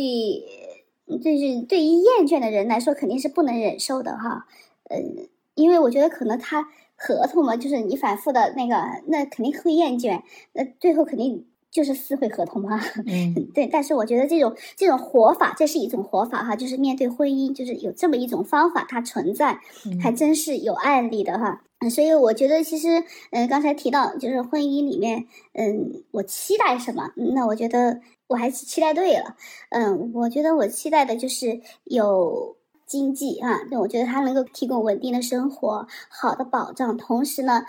就是对于厌倦的人来说，肯定是不能忍受的哈。嗯，因为我觉得可能他合同嘛，就是你反复的那个，那肯定会厌倦，那最后肯定就是撕毁合同嘛。嗯，对。但是我觉得这种这种活法，这是一种活法哈，就是面对婚姻，就是有这么一种方法，它存在，还真是有案例的哈。所以我觉得其实，嗯，刚才提到就是婚姻里面，嗯，我期待什么？那我觉得。我还是期待对了，嗯，我觉得我期待的就是有经济啊，那我觉得他能够提供稳定的生活、好的保障，同时呢，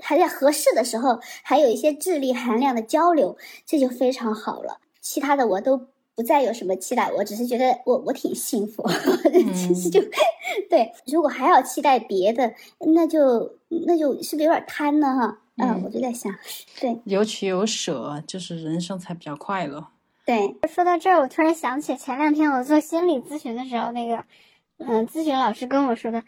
还在合适的时候还有一些智力含量的交流，这就非常好了。其他的我都不再有什么期待，我只是觉得我我挺幸福，其实就 对。如果还要期待别的，那就那就是不是有点贪呢？哈，嗯，我就在想，对，有取有舍，就是人生才比较快乐。对，说到这儿，我突然想起前两天我做心理咨询的时候，那个，嗯，咨询老师跟我说的，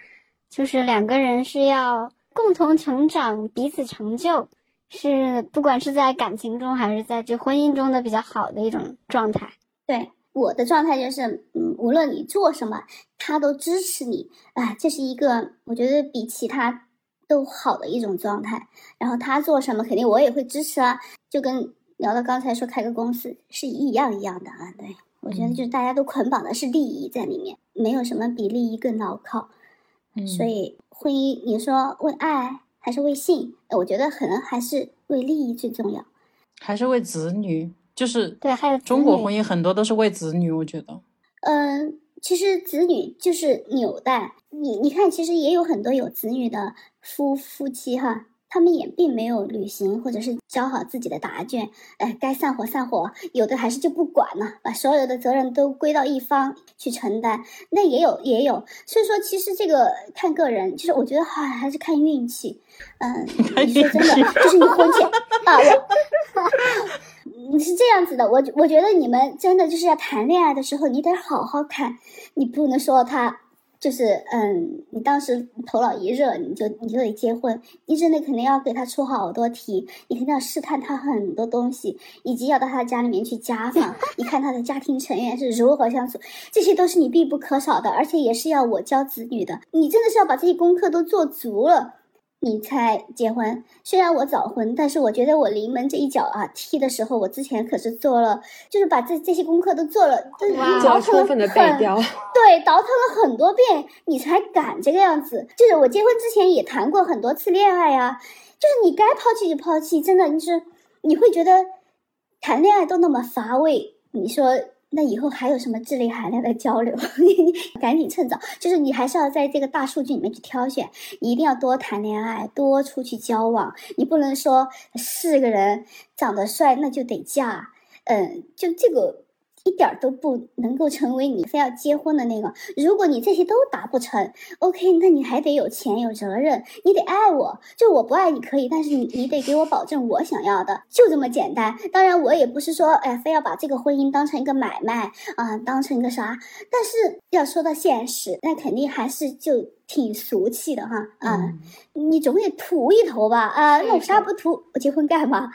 就是两个人是要共同成长，彼此成就，是不管是在感情中还是在这婚姻中的比较好的一种状态。对，我的状态就是，嗯，无论你做什么，他都支持你，哎，这是一个我觉得比其他都好的一种状态。然后他做什么，肯定我也会支持啊，就跟。聊到刚才说开个公司是一样一样的啊，对我觉得就是大家都捆绑的是利益在里面，没有什么比利益更牢靠。所以婚姻，你说为爱还是为性？我觉得可能还是为利益最重要，还是为子女？就是对，还有中国婚姻很多都是为子女，我觉得。嗯，其实子女就是纽带。你你看，其实也有很多有子女的夫夫妻哈。他们也并没有履行，或者是交好自己的答卷，哎，该散伙散伙，有的还是就不管了，把所有的责任都归到一方去承担。那也有也有，所以说其实这个看个人，就是我觉得还还是看运气。嗯，你说真的，就是你婚前啊，你是这样子的，我我觉得你们真的就是要谈恋爱的时候，你得好好看，你不能说他。就是嗯，你当时头脑一热，你就你就得结婚，你真的肯定要给他出好多题，你肯定要试探他很多东西，以及要到他家里面去家访，你看他的家庭成员是如何相处，这些都是你必不可少的，而且也是要我教子女的，你真的是要把这些功课都做足了。你才结婚，虽然我早婚，但是我觉得我临门这一脚啊踢的时候，我之前可是做了，就是把这这些功课都做了，倒腾了很，对，倒腾了很多遍，你才敢这个样子。就是我结婚之前也谈过很多次恋爱呀，就是你该抛弃就抛弃，真的，就是你会觉得谈恋爱都那么乏味，你说。那以后还有什么智力含量的交流？你你赶紧趁早，就是你还是要在这个大数据里面去挑选，你一定要多谈恋爱，多出去交往，你不能说是个人长得帅那就得嫁，嗯，就这个。一点都不能够成为你非要结婚的那个。如果你这些都达不成，OK，那你还得有钱有责任，你得爱我。就我不爱你可以，但是你你得给我保证我想要的，就这么简单。当然，我也不是说哎非要把这个婚姻当成一个买卖啊，当成一个啥。但是要说到现实，那肯定还是就。挺俗气的哈啊，你总得图一头吧啊，那我啥不图，我结婚干嘛？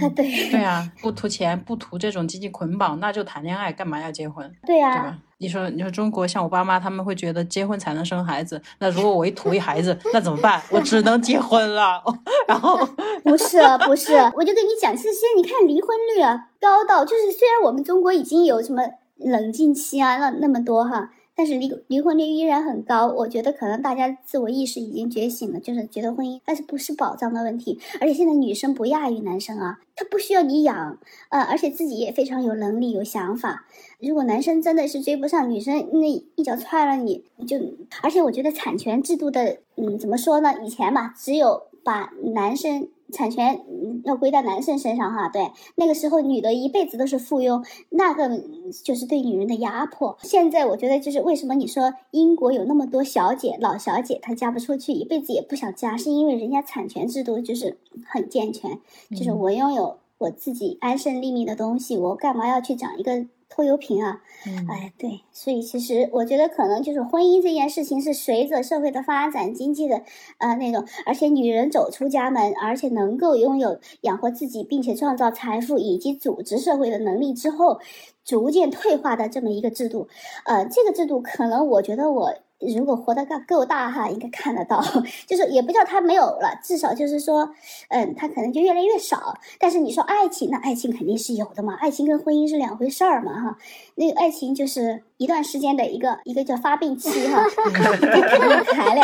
啊，对对啊，不图钱，不图这种经济捆绑，那就谈恋爱，干嘛要结婚？对呀，对吧？你说你说中国像我爸妈，他们会觉得结婚才能生孩子，那如果我一图一孩子，那怎么办？我只能结婚了。然后 不是不是，我就跟你讲，这些你看离婚率啊高到，就是虽然我们中国已经有什么。冷静期啊，那那么多哈。但是离离婚率依然很高，我觉得可能大家自我意识已经觉醒了，就是觉得婚姻但是不是保障的问题，而且现在女生不亚于男生啊，她不需要你养，呃，而且自己也非常有能力有想法。如果男生真的是追不上女生，那一脚踹了你，就而且我觉得产权制度的，嗯，怎么说呢？以前吧，只有把男生。产权要归到男生身上哈，对，那个时候女的一辈子都是附庸，那个就是对女人的压迫。现在我觉得就是为什么你说英国有那么多小姐、老小姐她嫁不出去，一辈子也不想嫁，是因为人家产权制度就是很健全，就是我拥有我自己安身立命的东西，我干嘛要去找一个？拖油瓶啊，哎，对，所以其实我觉得可能就是婚姻这件事情是随着社会的发展、经济的呃那种，而且女人走出家门，而且能够拥有养活自己，并且创造财富以及组织社会的能力之后，逐渐退化的这么一个制度，呃，这个制度可能我觉得我。如果活得够够大哈，应该看得到，就是也不叫它没有了，至少就是说，嗯，它可能就越来越少。但是你说爱情，那爱情肯定是有的嘛，爱情跟婚姻是两回事儿嘛哈。那个爱情就是一段时间的一个一个叫发病期哈，谈嘞。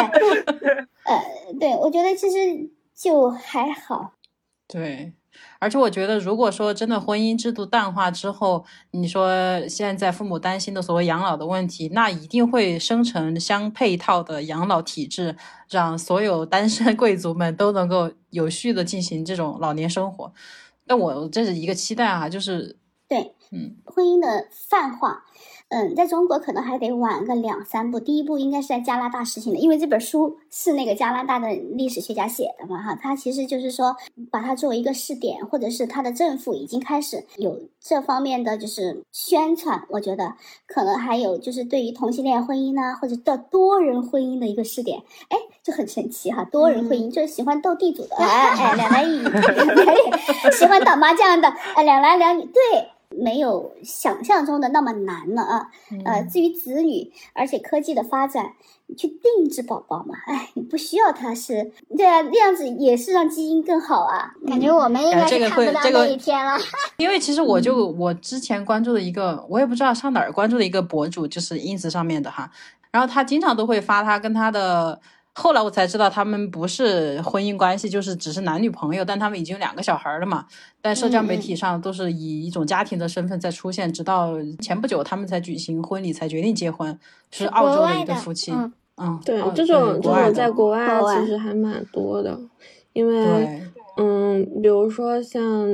呃，对我觉得其实就还好。对。而且我觉得，如果说真的婚姻制度淡化之后，你说现在父母担心的所谓养老的问题，那一定会生成相配套的养老体制，让所有单身贵族们都能够有序的进行这种老年生活。那我这是一个期待啊，就是对，嗯，婚姻的泛化。嗯，在中国可能还得晚个两三步。第一步应该是在加拿大实行的，因为这本书是那个加拿大的历史学家写的嘛，哈，他其实就是说把它作为一个试点，或者是他的政府已经开始有这方面的就是宣传。我觉得可能还有就是对于同性恋婚姻呢，或者叫多人婚姻的一个试点，哎，就很神奇哈。多人婚姻就是喜欢斗地主的，哎哎，两男一女，喜欢打麻将的，哎，两男两女，对。没有想象中的那么难了啊！呃，至于子女，而且科技的发展，你去定制宝宝嘛？哎，你不需要他是，对啊，那样子也是让基因更好啊。感觉我们应该是看不到那一天了。因为其实我就我之前关注的一个，我也不知道上哪儿关注的一个博主，就是 ins 上面的哈，然后他经常都会发他跟他的。后来我才知道，他们不是婚姻关系，就是只是男女朋友，但他们已经有两个小孩了嘛。但社交媒体上都是以一种家庭的身份在出现，直到前不久他们才举行婚礼，才决定结婚，是澳洲的一对夫妻。嗯，对，这种这种在国外其实还蛮多的，因为嗯，比如说像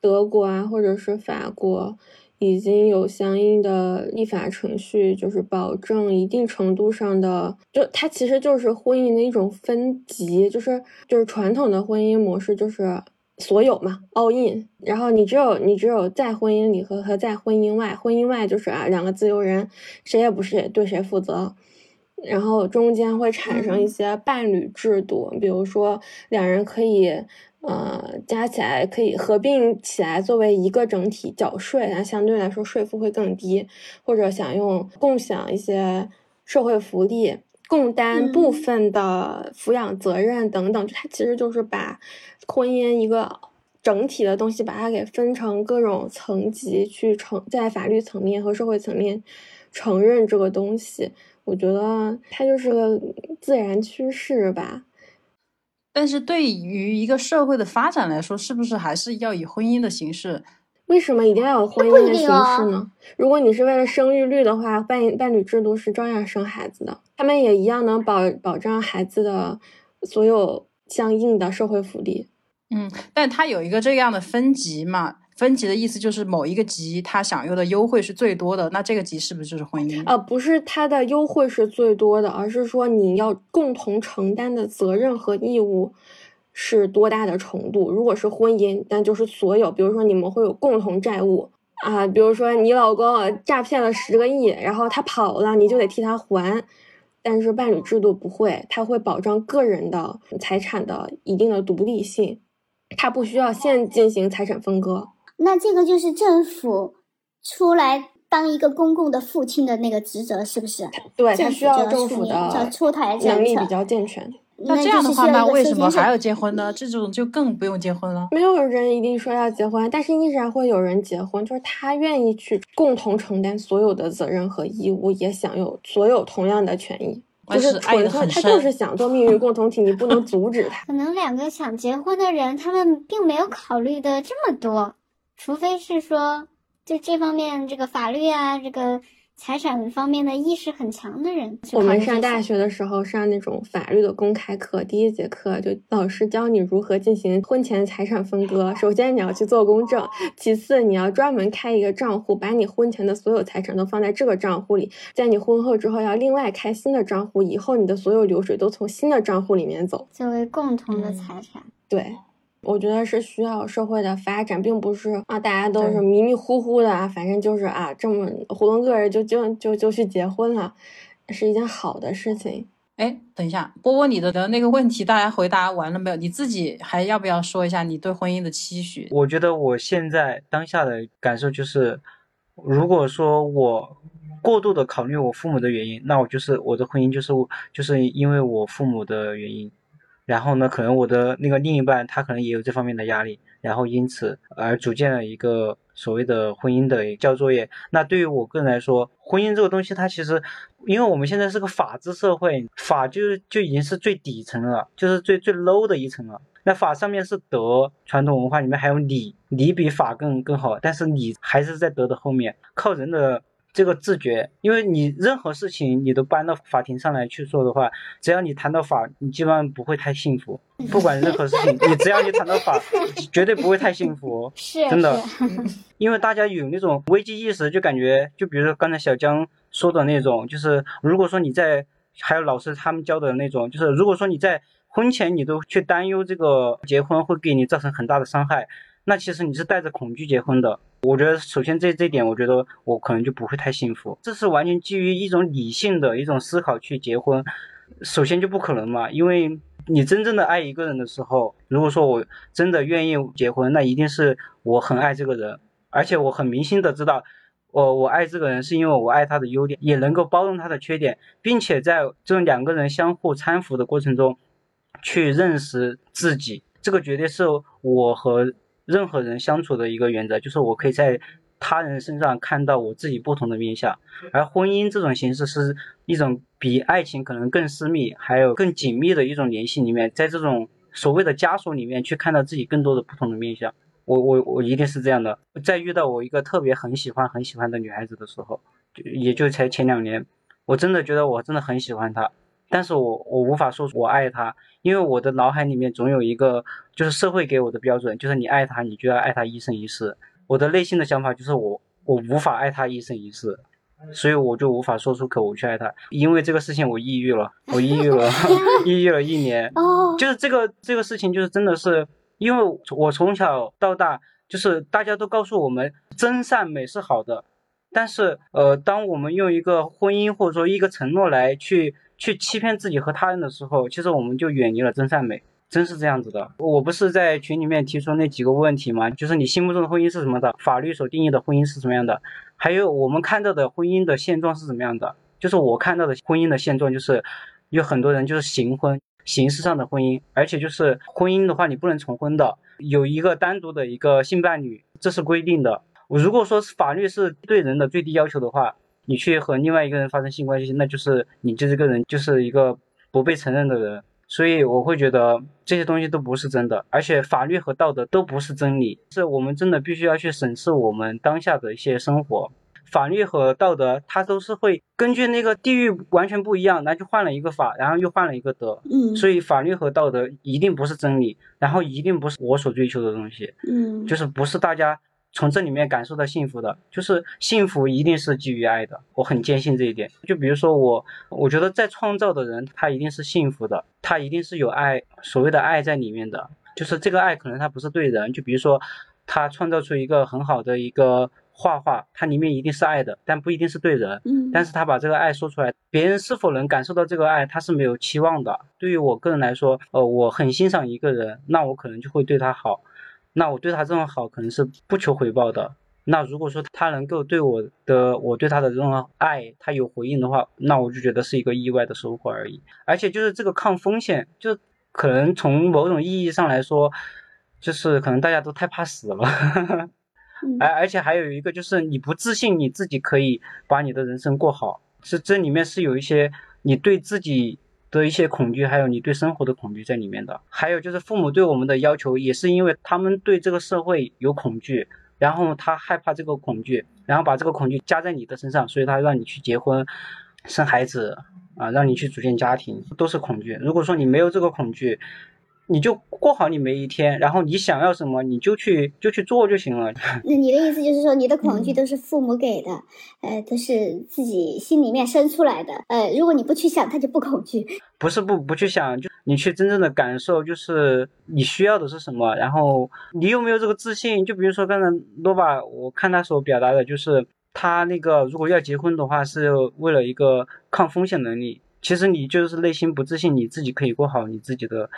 德国啊，或者是法国。已经有相应的立法程序，就是保证一定程度上的，就它其实就是婚姻的一种分级，就是就是传统的婚姻模式就是所有嘛，all in，然后你只有你只有在婚姻里和和在婚姻外，婚姻外就是啊两个自由人，谁也不是对谁负责，然后中间会产生一些伴侣制度，比如说两人可以。呃，加起来可以合并起来作为一个整体缴税，那相对来说税负会更低，或者想用共享一些社会福利，共担部分的抚养责任等等，它其实就是把婚姻一个整体的东西，把它给分成各种层级去承，在法律层面和社会层面承认这个东西。我觉得它就是个自然趋势吧。但是对于一个社会的发展来说，是不是还是要以婚姻的形式？为什么一定要有婚姻的形式呢？如果你是为了生育率的话，伴伴侣制度是照样生孩子的，他们也一样能保保障孩子的所有相应的社会福利。嗯，但它有一个这样的分级嘛？分级的意思就是某一个级他享有的优惠是最多的，那这个级是不是就是婚姻？呃，不是它的优惠是最多的，而是说你要共同承担的责任和义务是多大的程度。如果是婚姻，那就是所有，比如说你们会有共同债务啊，比如说你老公诈骗了十个亿，然后他跑了，你就得替他还。但是伴侣制度不会，它会保障个人的财产的一定的独立性，它不需要先进行财产分割。那这个就是政府出来当一个公共的父亲的那个职责，是不是？对他需要政府的出台能力比较健全。那这样的话，那为什么还要结婚呢？这种就更不用结婚了。没有人一定说要结婚，但是依然会有人结婚，就是他愿意去共同承担所有的责任和义务，也享有所有同样的权益。就是纯粹他就是想做命运共同体，你不能阻止他。可能两个想结婚的人，他们并没有考虑的这么多，除非是说，就这方面这个法律啊，这个财产方面的意识很强的人我。们上大学的时候上那种法律的公开课，第一节课就老师教你如何进行婚前财产分割。首先你要去做公证，其次你要专门开一个账户，把你婚前的所有财产都放在这个账户里，在你婚后之后要另外开新的账户，以后你的所有流水都从新的账户里面走。作为共同的嗯财产。对，我觉得是需要社会的发展，并不是啊，大家都是迷迷糊糊的啊，反正就是啊，这么糊弄个人就就就就去结婚了，是一件好的事情。哎，等一下，波波，你的的那个问题大家回答完了没有？你自己还要不要说一下你对婚姻的期许？我觉得我现在当下的感受就是，如果说我过度的考虑我父母的原因，那我就是我的婚姻就是就是因为我父母的原因，然后呢，可能我的那个另一半他可能也有这方面的压力，然后因此而组建了一个所谓的婚姻的交作业。那对于我个人来说，婚姻这个东西它其实，因为我们现在是个法治社会，法就就已经是最底层了，就是最最 low 的一层了。那法上面是德，传统文化里面还有礼，礼比法更更好，但是礼还是在德的后面，靠人的这个自觉，因为你任何事情你都搬到法庭上来去做的话，只要你谈到法，你基本上不会太幸福。不管任何事情，你只要你谈到法，绝对不会太幸福哦。是真的，因为大家有那种危机意识，就感觉，就比如说刚才小江说的那种，就是如果说你在，还有老师他们教的那种，就是如果说你在婚前你都去担忧这个结婚会给你造成很大的伤害，那其实你是带着恐惧结婚的。我觉得首先这这点，我觉得我可能就不会太幸福。这是完全基于一种理性的一种思考去结婚，首先就不可能嘛，因为你真正的爱一个人的时候，如果说我真的愿意结婚，那一定是我很爱这个人，而且我很明心的知道，我我爱这个人是因为我爱他的优点，也能够包容他的缺点，并且在这两个人相互搀扶的过程中，去认识自己。这个绝对是我和任何人相处的一个原则，就是我可以在他人身上看到我自己不同的面相。而婚姻这种形式是一种比爱情可能更私密，还有更紧密的一种联系里面，在这种所谓的枷锁里面去看到自己更多的不同的面相。我我我一定是这样的。在遇到我一个特别很喜欢很喜欢的女孩子的时候，就也就才前两年，我真的觉得我真的很喜欢她，但是我我无法说出我爱他，因为我的脑海里面总有一个就是社会给我的标准，就是你爱他，你就要爱他一生一世。我的内心的想法就是我我无法爱他一生一世，所以我就无法说出口我去爱他。因为这个事情我抑郁了，我抑郁了，抑郁了一年。哦，就是这个这个事情，就是真的是，因为我从小到大，就是大家都告诉我们真善美是好的，但是呃，当我们用一个婚姻或者说一个承诺来去去欺骗自己和他人的时候，其实我们就远离了真善美。真是这样子的，我不是在群里面提出那几个问题吗？就是你心目中的婚姻是什么的？法律所定义的婚姻是什么样的？还有我们看到的婚姻的现状是什么样的？就是我看到的婚姻的现状，就是有很多人就是行婚，形式上的婚姻，而且就是婚姻的话，你不能重婚的，有一个单独的一个性伴侣，这是规定的。如果说是法律是对人的最低要求的话，你去和另外一个人发生性关系，那就是你这个人就是一个不被承认的人。所以我会觉得这些东西都不是真的，而且法律和道德都不是真理，是我们真的必须要去审视我们当下的一些生活。法律和道德它都是会根据那个地域完全不一样，那就换了一个法，然后又换了一个德。嗯，所以法律和道德一定不是真理，然后一定不是我所追求的东西，嗯，就是不是大家从这里面感受到幸福的，就是幸福一定是基于爱的，我很坚信这一点。就比如说我，我觉得在创造的人他一定是幸福的，他一定是有爱，所谓的爱在里面的，就是这个爱可能他不是对人，就比如说他创造出一个很好的一个画画，它里面一定是爱的，但不一定是对人。嗯，但是他把这个爱说出来，别人是否能感受到这个爱，他是没有期望的。对于我个人来说，呃，我很欣赏一个人，那我可能就会对他好，那我对他这种好可能是不求回报的，那如果说他能够对我的我对他的这种爱，他有回应的话，那我就觉得是一个意外的收获而已。而且就是这个抗风险，就可能从某种意义上来说，就是可能大家都太怕死了。而而且还有一个就是你不自信你自己可以把你的人生过好，是这里面是有一些你对自己的一些恐惧，还有你对生活的恐惧在里面的。还有就是父母对我们的要求，也是因为他们对这个社会有恐惧。然后他害怕这个恐惧，然后把这个恐惧加在你的身上，所以他让你去结婚、生孩子啊，让你去组建家庭，都是恐惧。如果说你没有这个恐惧，你就过好你每一天，然后你想要什么你就去就去做就行了。那你的意思就是说，你的恐惧都是父母给的，呃，都是自己心里面生出来的。呃，如果你不去想，他就不恐惧。不是不不去想，就你去真正的感受，就是你需要的是什么，然后你有没有这个自信？就比如说刚才罗巴，我看他所表达的就是他那个如果要结婚的话，是为了一个抗风险能力。其实你就是内心不自信，你自己可以过好你自己的。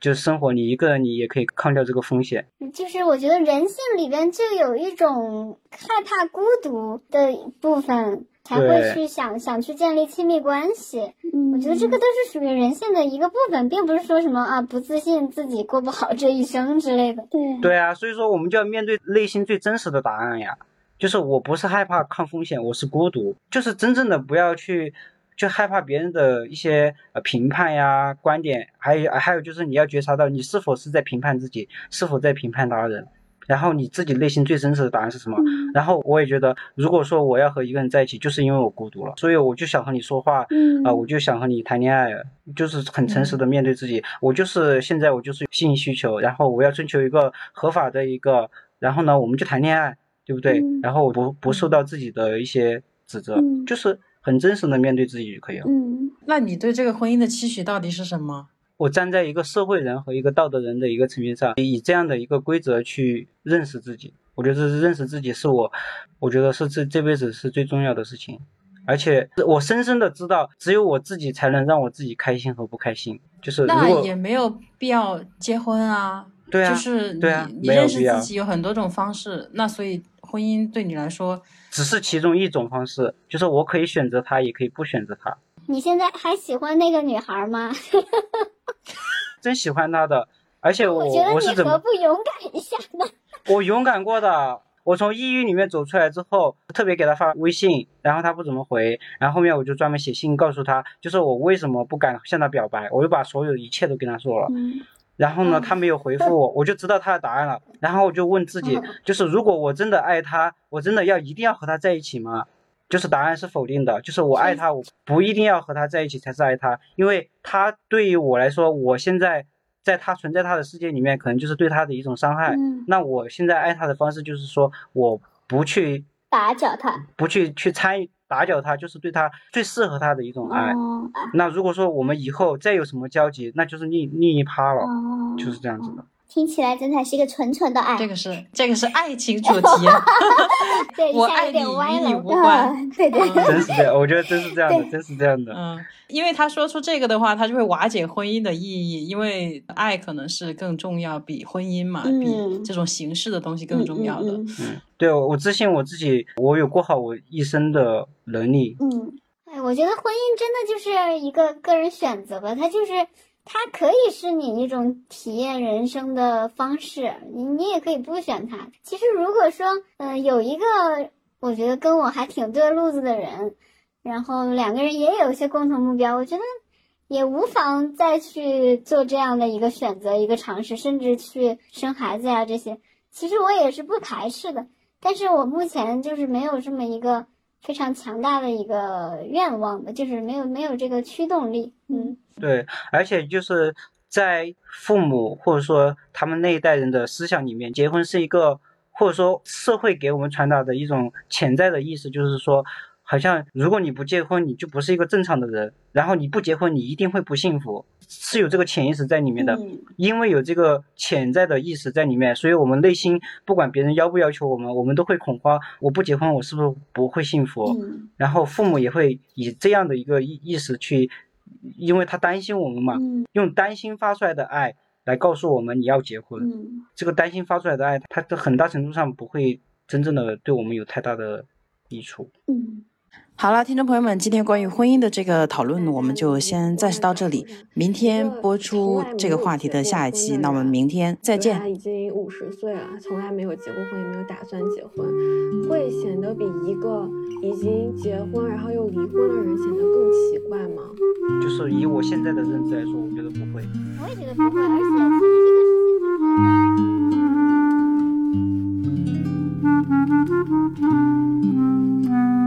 就是生活，你一个人你也可以抗掉这个风险。就是我觉得人性里边就有一种害怕孤独的部分，才会去想想去建立亲密关系。我觉得这个都是属于人性的一个部分，并不是说什么啊不自信自己过不好这一生之类的。对对啊，所以说我们就要面对内心最真实的答案呀。就是我不是害怕抗风险，我是孤独。就是真正的不要去。就害怕别人的一些呃评判呀、观点，还有还有就是你要觉察到你是否是在评判自己，是否在评判他人，然后你自己内心最真实的答案是什么？然后我也觉得，如果说我要和一个人在一起，就是因为我孤独了，所以我就想和你说话，啊，我就想和你谈恋爱，就是很诚实的面对自己，我就是现在我就是性需求，然后我要追求一个合法的一个，然后呢，我们就谈恋爱，对不对？然后我不不受到自己的一些指责，就是。很真实的面对自己就可以了。嗯，那你对这个婚姻的期许到底是什么？我站在一个社会人和一个道德人的一个层面上，以这样的一个规则去认识自己。我觉得认识自己是我，我觉得是这这辈子是最重要的事情。而且我深深的知道，只有我自己才能让我自己开心和不开心。就是那也没有必要结婚啊。对啊，就是对啊，你认识自己有很多种方式。那所以婚姻对你来说。只是其中一种方式，就是我可以选择他，也可以不选择他。你现在还喜欢那个女孩吗？真喜欢她的，而且我我是怎么不勇敢一下呢？我勇敢过的，我从抑郁里面走出来之后，特别给他发微信，然后他不怎么回，然后后面我就专门写信告诉他，就是我为什么不敢向他表白，我就把所有一切都跟他说了。然后呢，他没有回复我，我就知道他的答案了。然后我就问自己，就是如果我真的爱他，我真的要一定要和他在一起吗？就是答案是否定的，就是我爱他，我不一定要和他在一起才是爱他，因为他对于我来说，我现在在他存在他的世界里面，可能就是对他的一种伤害。那我现在爱他的方式就是说，我不去打搅他，不去去参与。打搅他就是对他最适合他的一种爱。那如果说我们以后再有什么交集，那就是另另一趴了，就是这样子的。听起来真的是一个纯纯的爱。这个是这个是爱情主题。对，我爱你与你无关。对对，真是这样，我觉得真是这样的，真是这样的。嗯，因为他说出这个的话，他就会瓦解婚姻的意义，因为爱可能是更重要，比婚姻嘛，比这种形式的东西更重要的。嗯，对，我自信我自己，我有过好我一生的能力。嗯，哎，我觉得婚姻真的就是一个个人选择吧，它就是。它可以是你一种体验人生的方式，你你也可以不选它。其实如果说，嗯，有一个我觉得跟我还挺对路子的人，然后两个人也有一些共同目标，我觉得也无妨再去做这样的一个选择、一个尝试，甚至去生孩子呀这些。其实我也是不排斥的，但是我目前就是没有这么一个。非常强大的一个愿望的，就是没有没有这个驱动力，嗯，对，而且就是在父母或者说他们那一代人的思想里面，结婚是一个或者说社会给我们传达的一种潜在的意思，就是说。好像如果你不结婚，你就不是一个正常的人。然后你不结婚，你一定会不幸福，是有这个潜意识在里面的。因为有这个潜在的意识在里面，所以我们内心不管别人要不要求我们，我们都会恐慌。我不结婚，我是不是不会幸福？然后父母也会以这样的一个意意识去，因为他担心我们嘛，用担心发出来的爱来告诉我们你要结婚。这个担心发出来的爱，它很大程度上不会。真正的对我们有太大的益处。嗯。好了，听众朋友们，今天关于婚姻的这个讨论，我们就先暂时到这里。明天播出这个话题的下一期，那我们明天再见。他已经五十岁了，从来没有结过婚，也没有打算结婚，会显得比一个已经结婚然后又离婚的人显得更奇怪吗？就是以我现在的认知来说，我觉得不会。我也觉得不会，而且其实这个。